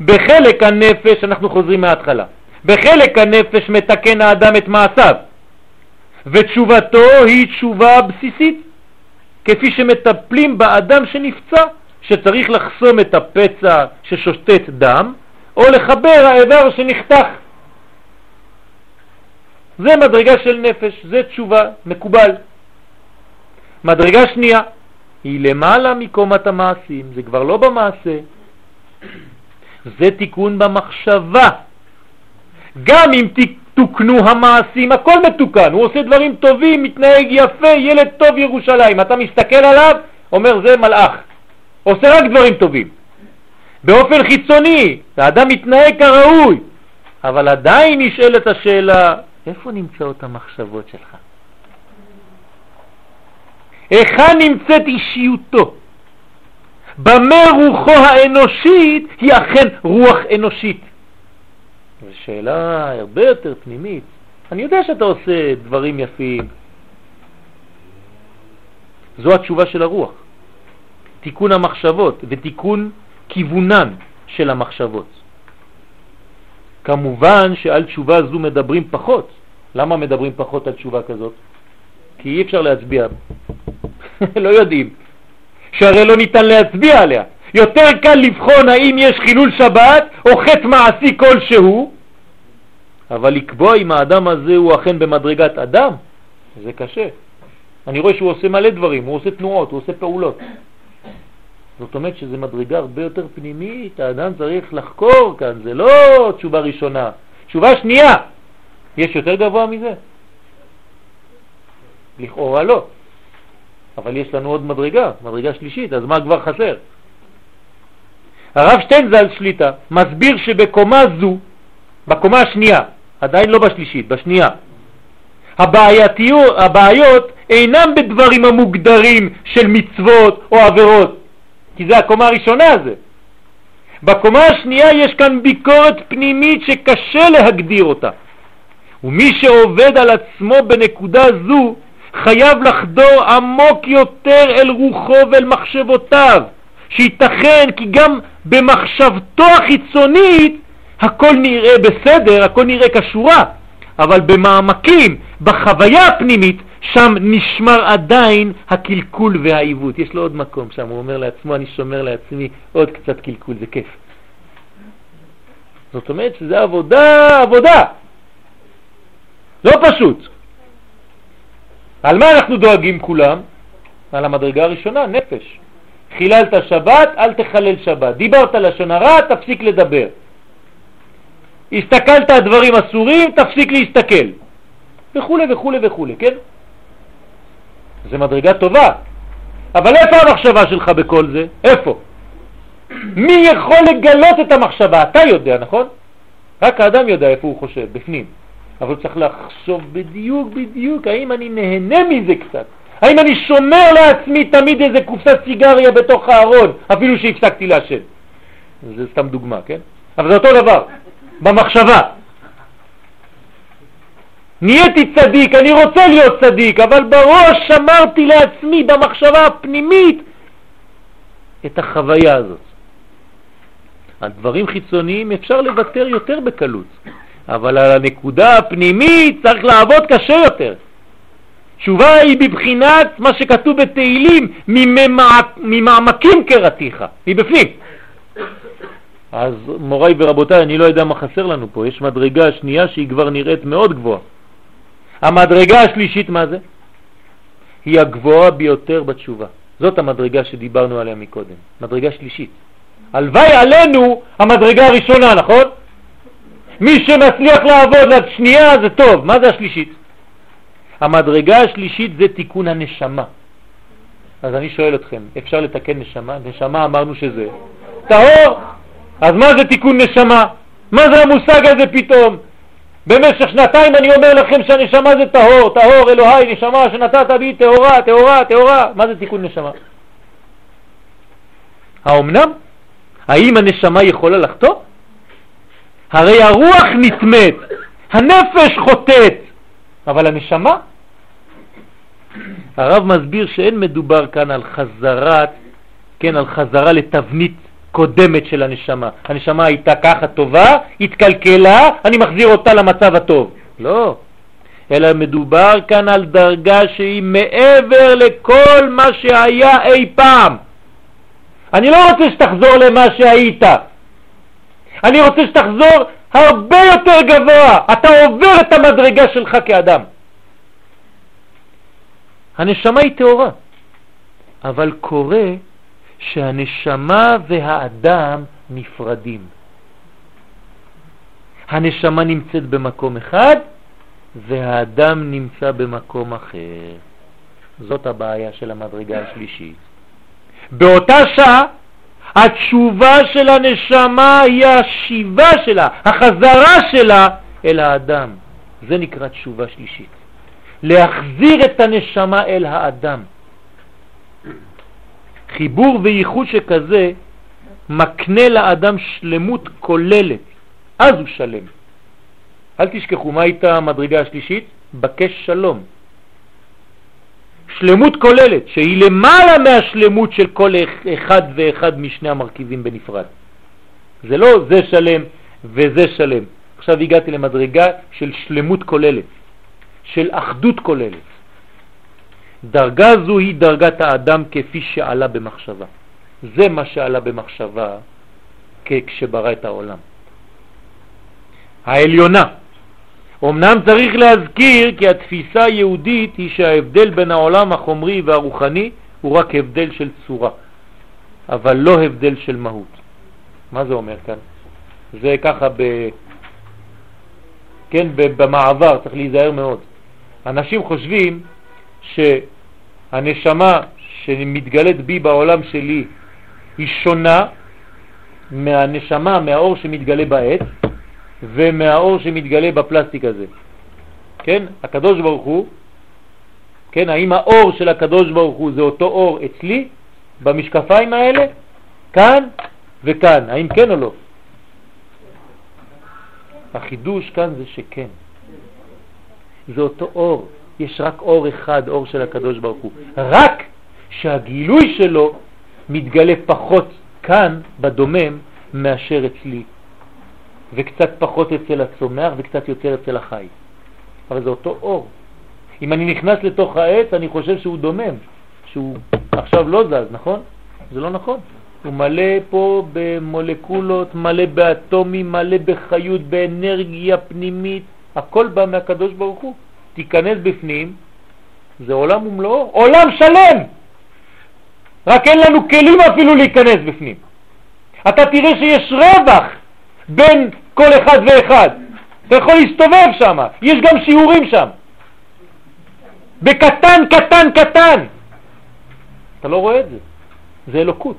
בחלק הנפש, אנחנו חוזרים מההתחלה, בחלק הנפש מתקן האדם את מעשיו, ותשובתו היא תשובה בסיסית, כפי שמטפלים באדם שנפצע, שצריך לחסום את הפצע ששושטת דם, או לחבר האיבר שנחתך. זה מדרגה של נפש, זה תשובה, מקובל. מדרגה שנייה היא למעלה מקומת המעשים, זה כבר לא במעשה, זה תיקון במחשבה. גם אם תוקנו המעשים, הכל מתוקן, הוא עושה דברים טובים, מתנהג יפה, ילד טוב ירושלים. אתה מסתכל עליו, אומר זה מלאך, עושה רק דברים טובים. באופן חיצוני, האדם מתנהג כראוי, אבל עדיין נשאלת השאלה, איפה נמצאות המחשבות שלך? היכן נמצאת אישיותו? במה רוחו האנושית היא אכן רוח אנושית? זו שאלה הרבה יותר פנימית. אני יודע שאתה עושה דברים יפים. זו התשובה של הרוח. תיקון המחשבות ותיקון כיוונן של המחשבות. כמובן שעל תשובה זו מדברים פחות. למה מדברים פחות על תשובה כזאת? כי אי אפשר להצביע. לא יודעים. שהרי לא ניתן להצביע עליה. יותר קל לבחון האם יש חילול שבת או חטא מעשי כלשהו, אבל לקבוע אם האדם הזה הוא אכן במדרגת אדם, זה קשה. אני רואה שהוא עושה מלא דברים, הוא עושה תנועות, הוא עושה פעולות. זאת אומרת שזה מדרגה הרבה יותר פנימית, האדם צריך לחקור כאן, זה לא תשובה ראשונה. תשובה שנייה, יש יותר גבוה מזה? לכאורה לא. אבל יש לנו עוד מדרגה, מדרגה שלישית, אז מה כבר חסר? הרב שטיינזל שליטה מסביר שבקומה זו, בקומה השנייה, עדיין לא בשלישית, בשנייה, הבעייתיות, הבעיות אינם בדברים המוגדרים של מצוות או עבירות, כי זה הקומה הראשונה הזה. בקומה השנייה יש כאן ביקורת פנימית שקשה להגדיר אותה. ומי שעובד על עצמו בנקודה זו חייב לחדור עמוק יותר אל רוחו ואל מחשבותיו, שייתכן כי גם במחשבתו החיצונית הכל נראה בסדר, הכל נראה כשורה, אבל במעמקים, בחוויה הפנימית, שם נשמר עדיין הקלקול והעיוות. יש לו עוד מקום שם, הוא אומר לעצמו, אני שומר לעצמי עוד קצת קלקול, זה כיף. זאת אומרת שזה עבודה, עבודה. לא פשוט. על מה אנחנו דואגים כולם? על המדרגה הראשונה, נפש. חיללת שבת, אל תחלל שבת. דיברת לשון הרע, תפסיק לדבר. הסתכלת על דברים אסורים, תפסיק להסתכל. וכו' וכו' וכו', כן? זה מדרגה טובה. אבל איפה המחשבה שלך בכל זה? איפה? מי יכול לגלות את המחשבה? אתה יודע, נכון? רק האדם יודע איפה הוא חושב, בפנים. אבל צריך לחשוב בדיוק בדיוק האם אני נהנה מזה קצת. האם אני שומר לעצמי תמיד איזה קופסת סיגריה בתוך הארון, אפילו שהפסקתי לעשן. זה סתם דוגמה, כן? אבל זה אותו דבר, במחשבה. נהייתי צדיק, אני רוצה להיות צדיק, אבל בראש שמרתי לעצמי במחשבה הפנימית את החוויה הזאת. על דברים חיצוניים אפשר לוותר יותר בקלות, אבל על הנקודה הפנימית צריך לעבוד קשה יותר. תשובה היא בבחינת מה שכתוב בתהילים, ממעמקים קראתיך, מבפנים. אז מוריי ורבותיי, אני לא יודע מה חסר לנו פה, יש מדרגה שנייה שהיא כבר נראית מאוד גבוהה. המדרגה השלישית מה זה? היא הגבוהה ביותר בתשובה. זאת המדרגה שדיברנו עליה מקודם, מדרגה שלישית. הלוואי עלינו המדרגה הראשונה, נכון? מי שמצליח לעבוד לשנייה זה טוב, מה זה השלישית? המדרגה השלישית זה תיקון הנשמה. אז אני שואל אתכם, אפשר לתקן נשמה? נשמה אמרנו שזה טהור, אז מה זה תיקון נשמה? מה זה המושג הזה פתאום? במשך שנתיים אני אומר לכם שהנשמה זה טהור, טהור אלוהי, נשמה שנתת בי טהורה, טהורה, טהורה. מה זה תיקון נשמה? האומנם? האם הנשמה יכולה לחטוא? הרי הרוח נטמאת, הנפש חוטאת, אבל הנשמה? הרב מסביר שאין מדובר כאן על חזרת, כן, על חזרה לתבנית קודמת של הנשמה. הנשמה הייתה ככה טובה, התקלקלה, אני מחזיר אותה למצב הטוב. לא, אלא מדובר כאן על דרגה שהיא מעבר לכל מה שהיה אי פעם. אני לא רוצה שתחזור למה שהיית. אני רוצה שתחזור הרבה יותר גבוה. אתה עובר את המדרגה שלך כאדם. הנשמה היא טהורה, אבל קורה שהנשמה והאדם נפרדים. הנשמה נמצאת במקום אחד והאדם נמצא במקום אחר. זאת הבעיה של המדרגה השלישית. באותה שעה התשובה של הנשמה היא השיבה שלה, החזרה שלה אל האדם. זה נקרא תשובה שלישית. להחזיר את הנשמה אל האדם. חיבור וייחוד שכזה מקנה לאדם שלמות כוללת, אז הוא שלם. אל תשכחו, מה הייתה המדרגה השלישית? בקש שלום. שלמות כוללת, שהיא למעלה מהשלמות של כל אחד ואחד משני המרכיבים בנפרד. זה לא זה שלם וזה שלם. עכשיו הגעתי למדרגה של שלמות כוללת, של אחדות כוללת. דרגה זו היא דרגת האדם כפי שעלה במחשבה. זה מה שעלה במחשבה כשברא את העולם. העליונה. אמנם צריך להזכיר כי התפיסה היהודית היא שההבדל בין העולם החומרי והרוחני הוא רק הבדל של צורה, אבל לא הבדל של מהות. מה זה אומר כאן? זה ככה ב... כן, במעבר, צריך להיזהר מאוד. אנשים חושבים שהנשמה שמתגלית בי בעולם שלי היא שונה מהנשמה, מהאור שמתגלה בעץ ומהאור שמתגלה בפלסטיק הזה. כן? הקדוש ברוך הוא, כן? האם האור של הקדוש ברוך הוא זה אותו אור אצלי, במשקפיים האלה, כאן וכאן, האם כן או לא? החידוש כאן זה שכן. זה אותו אור. יש רק אור אחד, אור של הקדוש ברוך הוא. רק שהגילוי שלו מתגלה פחות כאן, בדומם, מאשר אצלי, וקצת פחות אצל הצומח וקצת יותר אצל החי. אבל זה אותו אור. אם אני נכנס לתוך העץ, אני חושב שהוא דומם, שהוא עכשיו לא זז, נכון? זה לא נכון. הוא מלא פה במולקולות, מלא באטומים, מלא בחיות, באנרגיה פנימית הכל בא מהקדוש ברוך הוא. תיכנס בפנים, זה עולם ומלואו, עולם שלם! רק אין לנו כלים אפילו להיכנס בפנים. אתה תראה שיש רווח בין כל אחד ואחד. אתה יכול להסתובב שם, יש גם שיעורים שם. בקטן, קטן, קטן. אתה לא רואה את זה, זה אלוקות.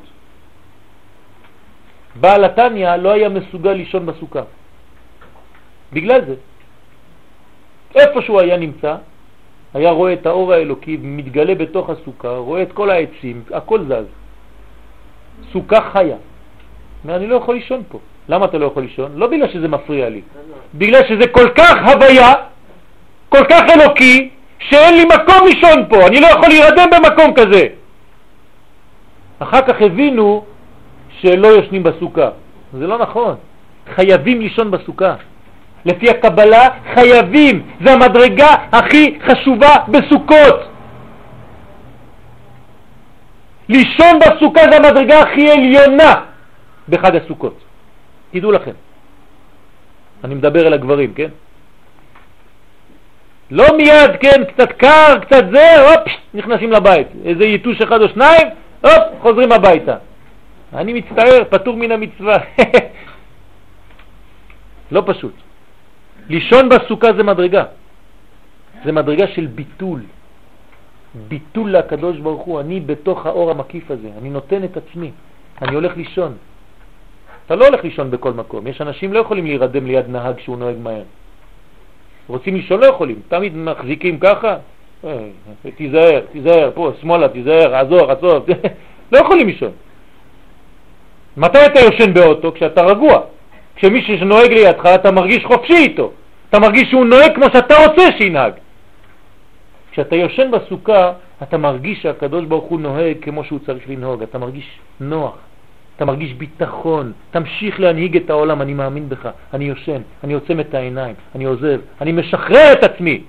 בעל התניא לא היה מסוגל לישון בסוכה. בגלל זה. איפה שהוא היה נמצא, היה רואה את האור האלוקי מתגלה בתוך הסוכה, רואה את כל העצים, הכל זז. סוכה חיה. אני לא יכול לישון פה. למה אתה לא יכול לישון? לא בגלל שזה מפריע לי, בגלל שזה כל כך הוויה, כל כך אלוקי, שאין לי מקום לישון פה, אני לא יכול להירדם במקום כזה. אחר כך הבינו שלא יושנים בסוכה. זה לא נכון, חייבים לישון בסוכה. לפי הקבלה חייבים, זה המדרגה הכי חשובה בסוכות. לישון בסוכה זה המדרגה הכי עליונה בחג הסוכות. תדעו לכם. אני מדבר אל הגברים, כן? לא מיד, כן, קצת קר, קצת זה, הופ, נכנסים לבית. איזה יתוש אחד או שניים, הופ, חוזרים הביתה. אני מצטער, פטור מן המצווה. לא פשוט. לישון בסוכה זה מדרגה. זה מדרגה של ביטול. ביטול לקדוש ברוך הוא. אני בתוך האור המקיף הזה, אני נותן את עצמי, אני הולך לישון. אתה לא הולך לישון בכל מקום. יש אנשים לא יכולים להירדם ליד נהג שהוא נוהג מהר. רוצים לישון, לא יכולים. תמיד מחזיקים ככה, אה, תיזהר, תיזהר, פה, שמאלה, תיזהר, עזור, עזור. לא יכולים לישון. מתי אתה יושן באוטו? כשאתה רגוע. כשמישהו שנוהג לידך אתה מרגיש חופשי איתו. אתה מרגיש שהוא נוהג כמו שאתה רוצה שינהג. כשאתה יושן בסוכה, אתה מרגיש שהקדוש ברוך הוא נוהג כמו שהוא צריך לנהוג, אתה מרגיש נוח, אתה מרגיש ביטחון, תמשיך להנהיג את העולם, אני מאמין בך, אני יושן, אני עוצם את העיניים, אני עוזב, אני משחרר את עצמי.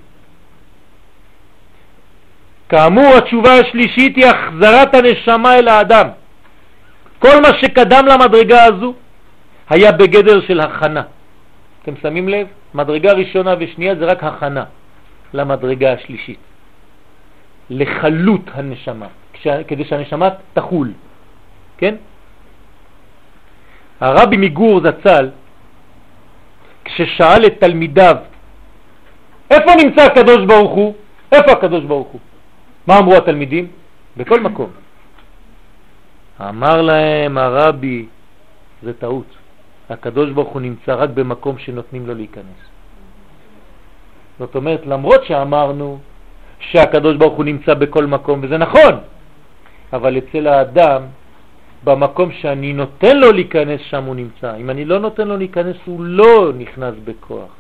כאמור, התשובה השלישית היא החזרת הנשמה אל האדם. כל מה שקדם למדרגה הזו היה בגדר של הכנה. אתם שמים לב? מדרגה ראשונה ושנייה זה רק הכנה למדרגה השלישית, לחלות הנשמה, כדי שהנשמה תחול, כן? הרבי מגור זצ"ל, כששאל את תלמידיו, איפה נמצא הקדוש ברוך הוא? איפה הקדוש ברוך הוא? מה אמרו התלמידים? בכל מקום. אמר להם הרבי, זה טעות. הקדוש ברוך הוא נמצא רק במקום שנותנים לו להיכנס. זאת אומרת, למרות שאמרנו שהקדוש ברוך הוא נמצא בכל מקום, וזה נכון, אבל אצל האדם, במקום שאני נותן לו להיכנס, שם הוא נמצא. אם אני לא נותן לו להיכנס, הוא לא נכנס בכוח.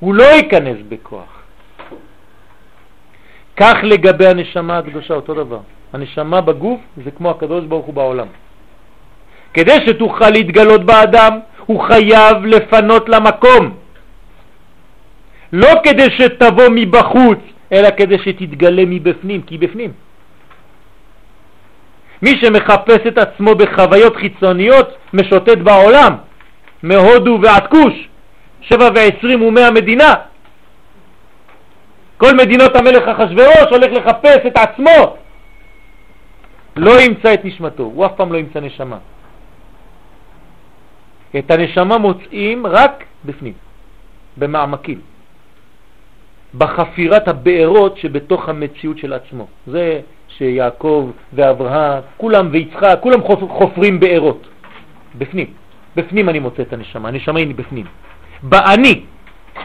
הוא לא ייכנס בכוח. כך לגבי הנשמה הקדושה, אותו דבר. הנשמה בגוף זה כמו הקדוש ברוך הוא בעולם. כדי שתוכל להתגלות באדם, הוא חייב לפנות למקום. לא כדי שתבוא מבחוץ, אלא כדי שתתגלה מבפנים, כי בפנים. מי שמחפש את עצמו בחוויות חיצוניות משוטט בעולם, מהודו ועד כוש, שבע ועשרים ומאה מדינה. כל מדינות המלך אחשוורוש הולך לחפש את עצמו, לא ימצא את נשמתו, הוא אף פעם לא ימצא נשמה. את הנשמה מוצאים רק בפנים, במעמקים, בחפירת הבארות שבתוך המציאות של עצמו. זה שיעקב ואברהם, כולם ויצחק, כולם חופרים בארות, בפנים. בפנים אני מוצא את הנשמה, הנשמה היא בפנים. באני,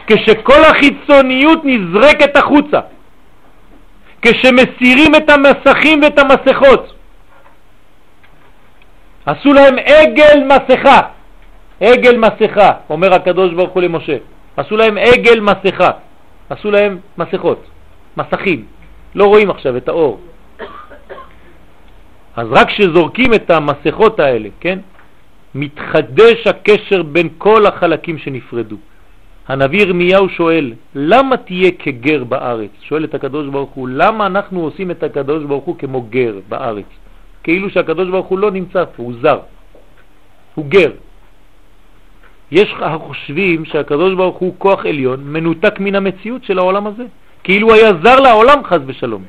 כשכל החיצוניות נזרקת החוצה, כשמסירים את המסכים ואת המסכות, עשו להם עגל מסכה, עגל מסכה, אומר הקדוש ברוך הוא למשה. עשו להם עגל מסכה, עשו להם מסכות, מסכים. לא רואים עכשיו את האור. אז רק כשזורקים את המסכות האלה, כן, מתחדש הקשר בין כל החלקים שנפרדו. הנביא ירמיהו שואל, למה תהיה כגר בארץ? שואל את הקדוש ברוך הוא, למה אנחנו עושים את הקדוש ברוך הוא כמו גר בארץ? כאילו שהקדוש ברוך הוא לא נמצא פה, הוא זר, הוא גר. יש החושבים שהקדוש ברוך הוא כוח עליון מנותק מן המציאות של העולם הזה, כאילו היה זר לעולם חז ושלום.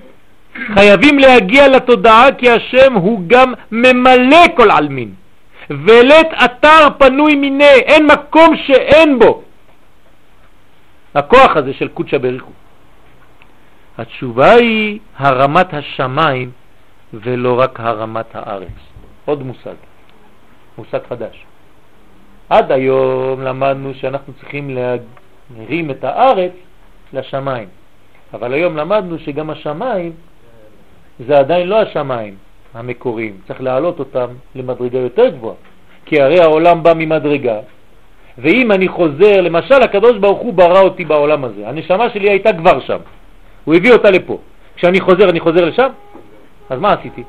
חייבים להגיע לתודעה כי השם הוא גם ממלא כל עלמין. ולית אתר פנוי מיני, אין מקום שאין בו. הכוח הזה של קודשא בריחו. התשובה היא הרמת השמיים ולא רק הרמת הארץ. עוד מושג, מושג חדש. עד היום למדנו שאנחנו צריכים להרים את הארץ לשמיים, אבל היום למדנו שגם השמיים זה עדיין לא השמיים המקוריים, צריך להעלות אותם למדרגה יותר גבוהה, כי הרי העולם בא ממדרגה, ואם אני חוזר, למשל הקדוש ברוך הוא ברא אותי בעולם הזה, הנשמה שלי הייתה כבר שם, הוא הביא אותה לפה. כשאני חוזר, אני חוזר לשם? אז מה עשיתי?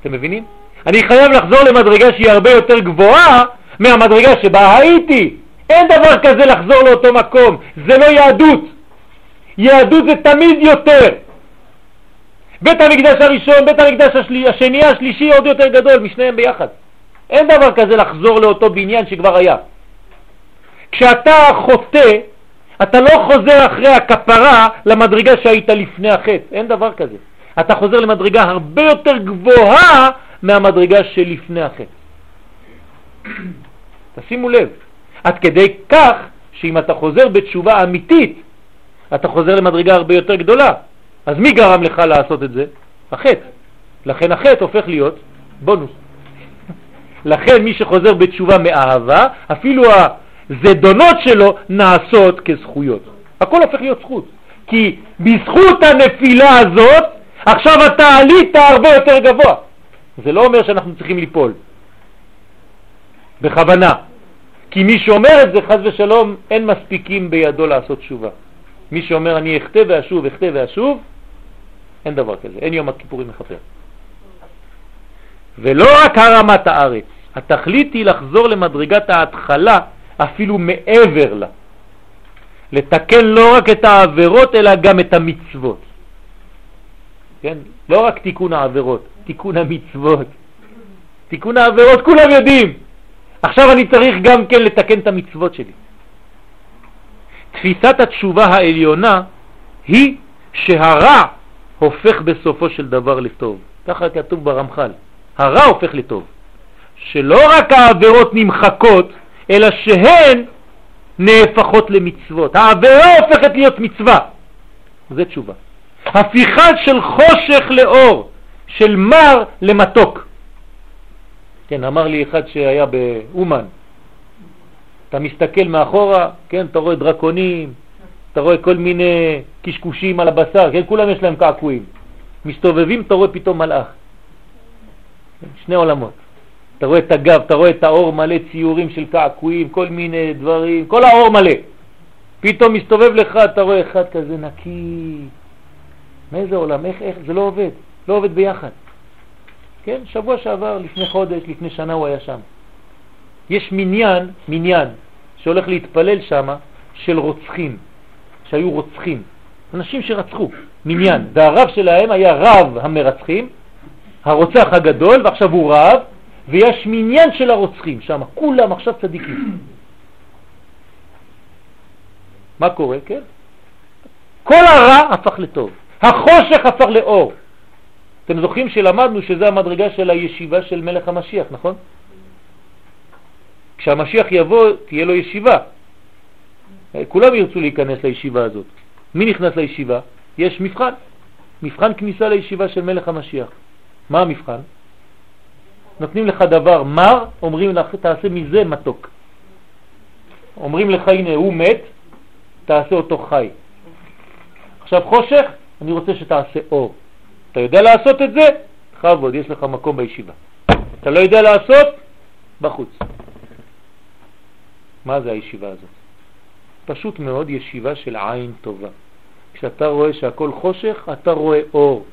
אתם מבינים? אני חייב לחזור למדרגה שהיא הרבה יותר גבוהה מהמדרגה שבה הייתי. אין דבר כזה לחזור לאותו מקום, זה לא יהדות. יהדות זה תמיד יותר. בית המקדש הראשון, בית המקדש השלי, השני, השלישי עוד יותר גדול משניהם ביחד. אין דבר כזה לחזור לאותו בניין שכבר היה. כשאתה חוטא, אתה לא חוזר אחרי הכפרה למדרגה שהיית לפני החטא, אין דבר כזה. אתה חוזר למדרגה הרבה יותר גבוהה מהמדרגה שלפני החטא. תשימו לב, עד כדי כך שאם אתה חוזר בתשובה אמיתית, אתה חוזר למדרגה הרבה יותר גדולה. אז מי גרם לך לעשות את זה? החטא. לכן החטא הופך להיות בונוס. לכן מי שחוזר בתשובה מאהבה, אפילו הזדונות שלו נעשות כזכויות. הכל הופך להיות זכות. כי בזכות הנפילה הזאת, עכשיו אתה עלית הרבה יותר גבוה. זה לא אומר שאנחנו צריכים ליפול, בכוונה. כי מי שאומר את זה, חז ושלום, אין מספיקים בידו לעשות תשובה. מי שאומר אני אכתה ואשוב, אכתה ואשוב, אין דבר כזה, אין יום הכיפורים מכפר. ולא רק הרמת הארץ, התכלית היא לחזור למדרגת ההתחלה אפילו מעבר לה. לתקן לא רק את העבירות אלא גם את המצוות. כן? לא רק תיקון העבירות, תיקון המצוות. תיקון העבירות כולם יודעים. עכשיו אני צריך גם כן לתקן את המצוות שלי. תפיסת התשובה העליונה היא שהרע הופך בסופו של דבר לטוב. ככה כתוב ברמח"ל. הרע הופך לטוב. שלא רק העבירות נמחקות, אלא שהן נהפכות למצוות. העבירה הופכת להיות מצווה. זה תשובה. הפיכה של חושך לאור, של מר למתוק. כן, אמר לי אחד שהיה באומן, אתה מסתכל מאחורה, כן, אתה רואה דרקונים, אתה רואה כל מיני קשקושים על הבשר, כן, כולם יש להם קעקועים. מסתובבים, אתה רואה פתאום מלאך. שני עולמות. אתה רואה את הגב, אתה רואה את האור מלא ציורים של קעקועים, כל מיני דברים, כל האור מלא. פתאום מסתובב לך, אתה רואה אחד כזה נקי. מאיזה עולם? איך, איך? זה לא עובד. לא עובד ביחד. כן, שבוע שעבר, לפני חודש, לפני שנה הוא היה שם. יש מניין, מניין, שהולך להתפלל שם, של רוצחים, שהיו רוצחים, אנשים שרצחו, מניין, והרב שלהם היה רב המרצחים, הרוצח הגדול, ועכשיו הוא רב, ויש מניין של הרוצחים שם, כולם עכשיו צדיקים. מה קורה, כן? כל הרע הפך לטוב, החושך הפך לאור. אתם זוכרים שלמדנו שזה המדרגה של הישיבה של מלך המשיח, נכון? כשהמשיח יבוא, תהיה לו ישיבה. כולם ירצו להיכנס לישיבה הזאת. מי נכנס לישיבה? יש מבחן. מבחן כניסה לישיבה של מלך המשיח. מה המבחן? נותנים לך דבר מר, אומרים לך, תעשה מזה מתוק. אומרים לך, הנה, הוא מת, תעשה אותו חי. עכשיו חושך, אני רוצה שתעשה אור. אתה יודע לעשות את זה? חבוד, יש לך מקום בישיבה. אתה לא יודע לעשות? בחוץ. מה זה הישיבה הזאת? פשוט מאוד ישיבה של עין טובה. כשאתה רואה שהכל חושך, אתה רואה אור.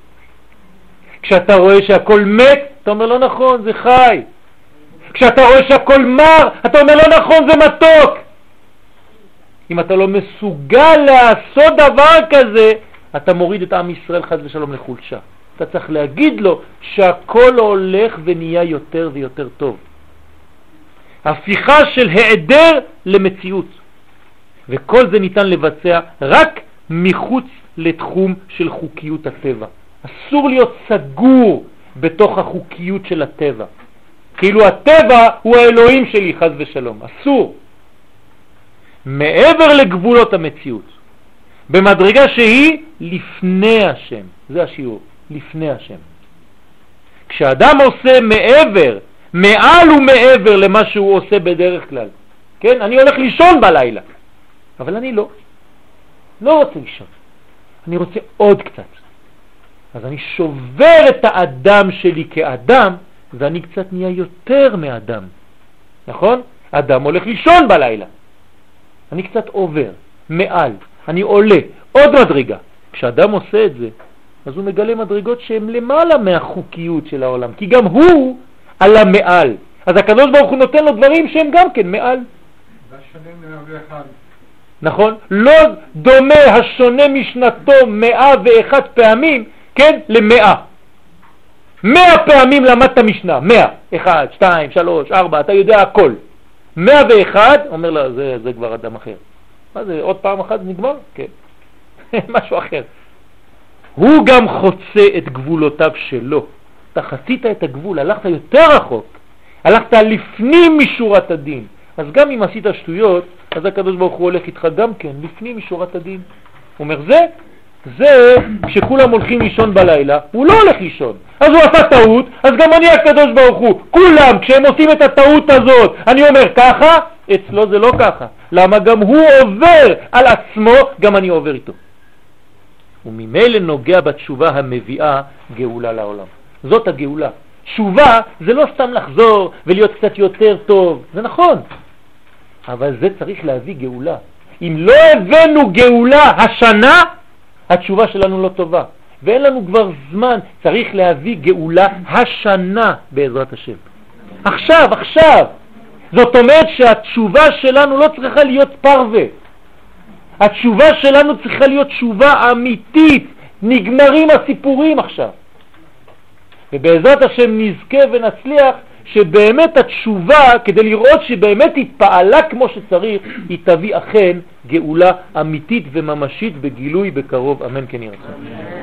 כשאתה רואה שהכל מת, אתה אומר לא נכון, זה חי. כשאתה רואה שהכל מר, אתה אומר לא נכון, זה מתוק. אם אתה לא מסוגל לעשות דבר כזה, אתה מוריד את עם ישראל חז ושלום לחולשה. אתה צריך להגיד לו שהכל הולך ונהיה יותר ויותר טוב. הפיכה של העדר למציאות. וכל זה ניתן לבצע רק מחוץ לתחום של חוקיות הטבע. אסור להיות סגור בתוך החוקיות של הטבע. כאילו הטבע הוא האלוהים שלי, חז ושלום. אסור. מעבר לגבולות המציאות, במדרגה שהיא לפני השם. זה השיעור, לפני השם. כשאדם עושה מעבר, מעל ומעבר למה שהוא עושה בדרך כלל, כן? אני הולך לישון בלילה, אבל אני לא. לא רוצה לישון. אני רוצה עוד קצת. אז אני שובר את האדם שלי כאדם, ואני קצת נהיה יותר מאדם. נכון? אדם הולך לישון בלילה. אני קצת עובר, מעל, אני עולה, עוד מדרגה. כשאדם עושה את זה, אז הוא מגלה מדרגות שהן למעלה מהחוקיות של העולם, כי גם הוא עלה מעל. אז הקדוש ברוך הוא נותן לו דברים שהם גם כן מעל. נכון? לא דומה השונה משנתו מאה ואחת פעמים, כן, למאה. מאה פעמים למדת משנה, מאה, אחד, שתיים, שלוש, ארבע, אתה יודע הכל. מאה ואחד, אומר לה, זה, זה כבר אדם אחר. מה זה, עוד פעם אחת נגמר? כן. משהו אחר. הוא גם חוצה את גבולותיו שלו. אתה חצית את הגבול, הלכת יותר רחוק, הלכת לפנים משורת הדין. אז גם אם עשית שטויות, אז הקדוש ברוך הוא הולך איתך גם כן, לפנים משורת הדין. הוא אומר, זה, זה כשכולם הולכים לישון בלילה, הוא לא הולך לישון. אז הוא עשה טעות, אז גם אני הקדוש ברוך הוא. כולם, כשהם עושים את הטעות הזאת, אני אומר ככה, אצלו זה לא ככה. למה גם הוא עובר על עצמו, גם אני עובר איתו. וממילא נוגע בתשובה המביאה גאולה לעולם. זאת הגאולה. תשובה זה לא סתם לחזור ולהיות קצת יותר טוב, זה נכון, אבל זה צריך להביא גאולה. אם לא הבאנו גאולה השנה, התשובה שלנו לא טובה. ואין לנו כבר זמן, צריך להביא גאולה השנה בעזרת השם. עכשיו, עכשיו. זאת אומרת שהתשובה שלנו לא צריכה להיות פרווה. התשובה שלנו צריכה להיות תשובה אמיתית. נגמרים הסיפורים עכשיו. ובעזרת השם נזכה ונצליח שבאמת התשובה, כדי לראות שבאמת התפעלה כמו שצריך, היא תביא אכן גאולה אמיתית וממשית בגילוי בקרוב, אמן כן ירצה.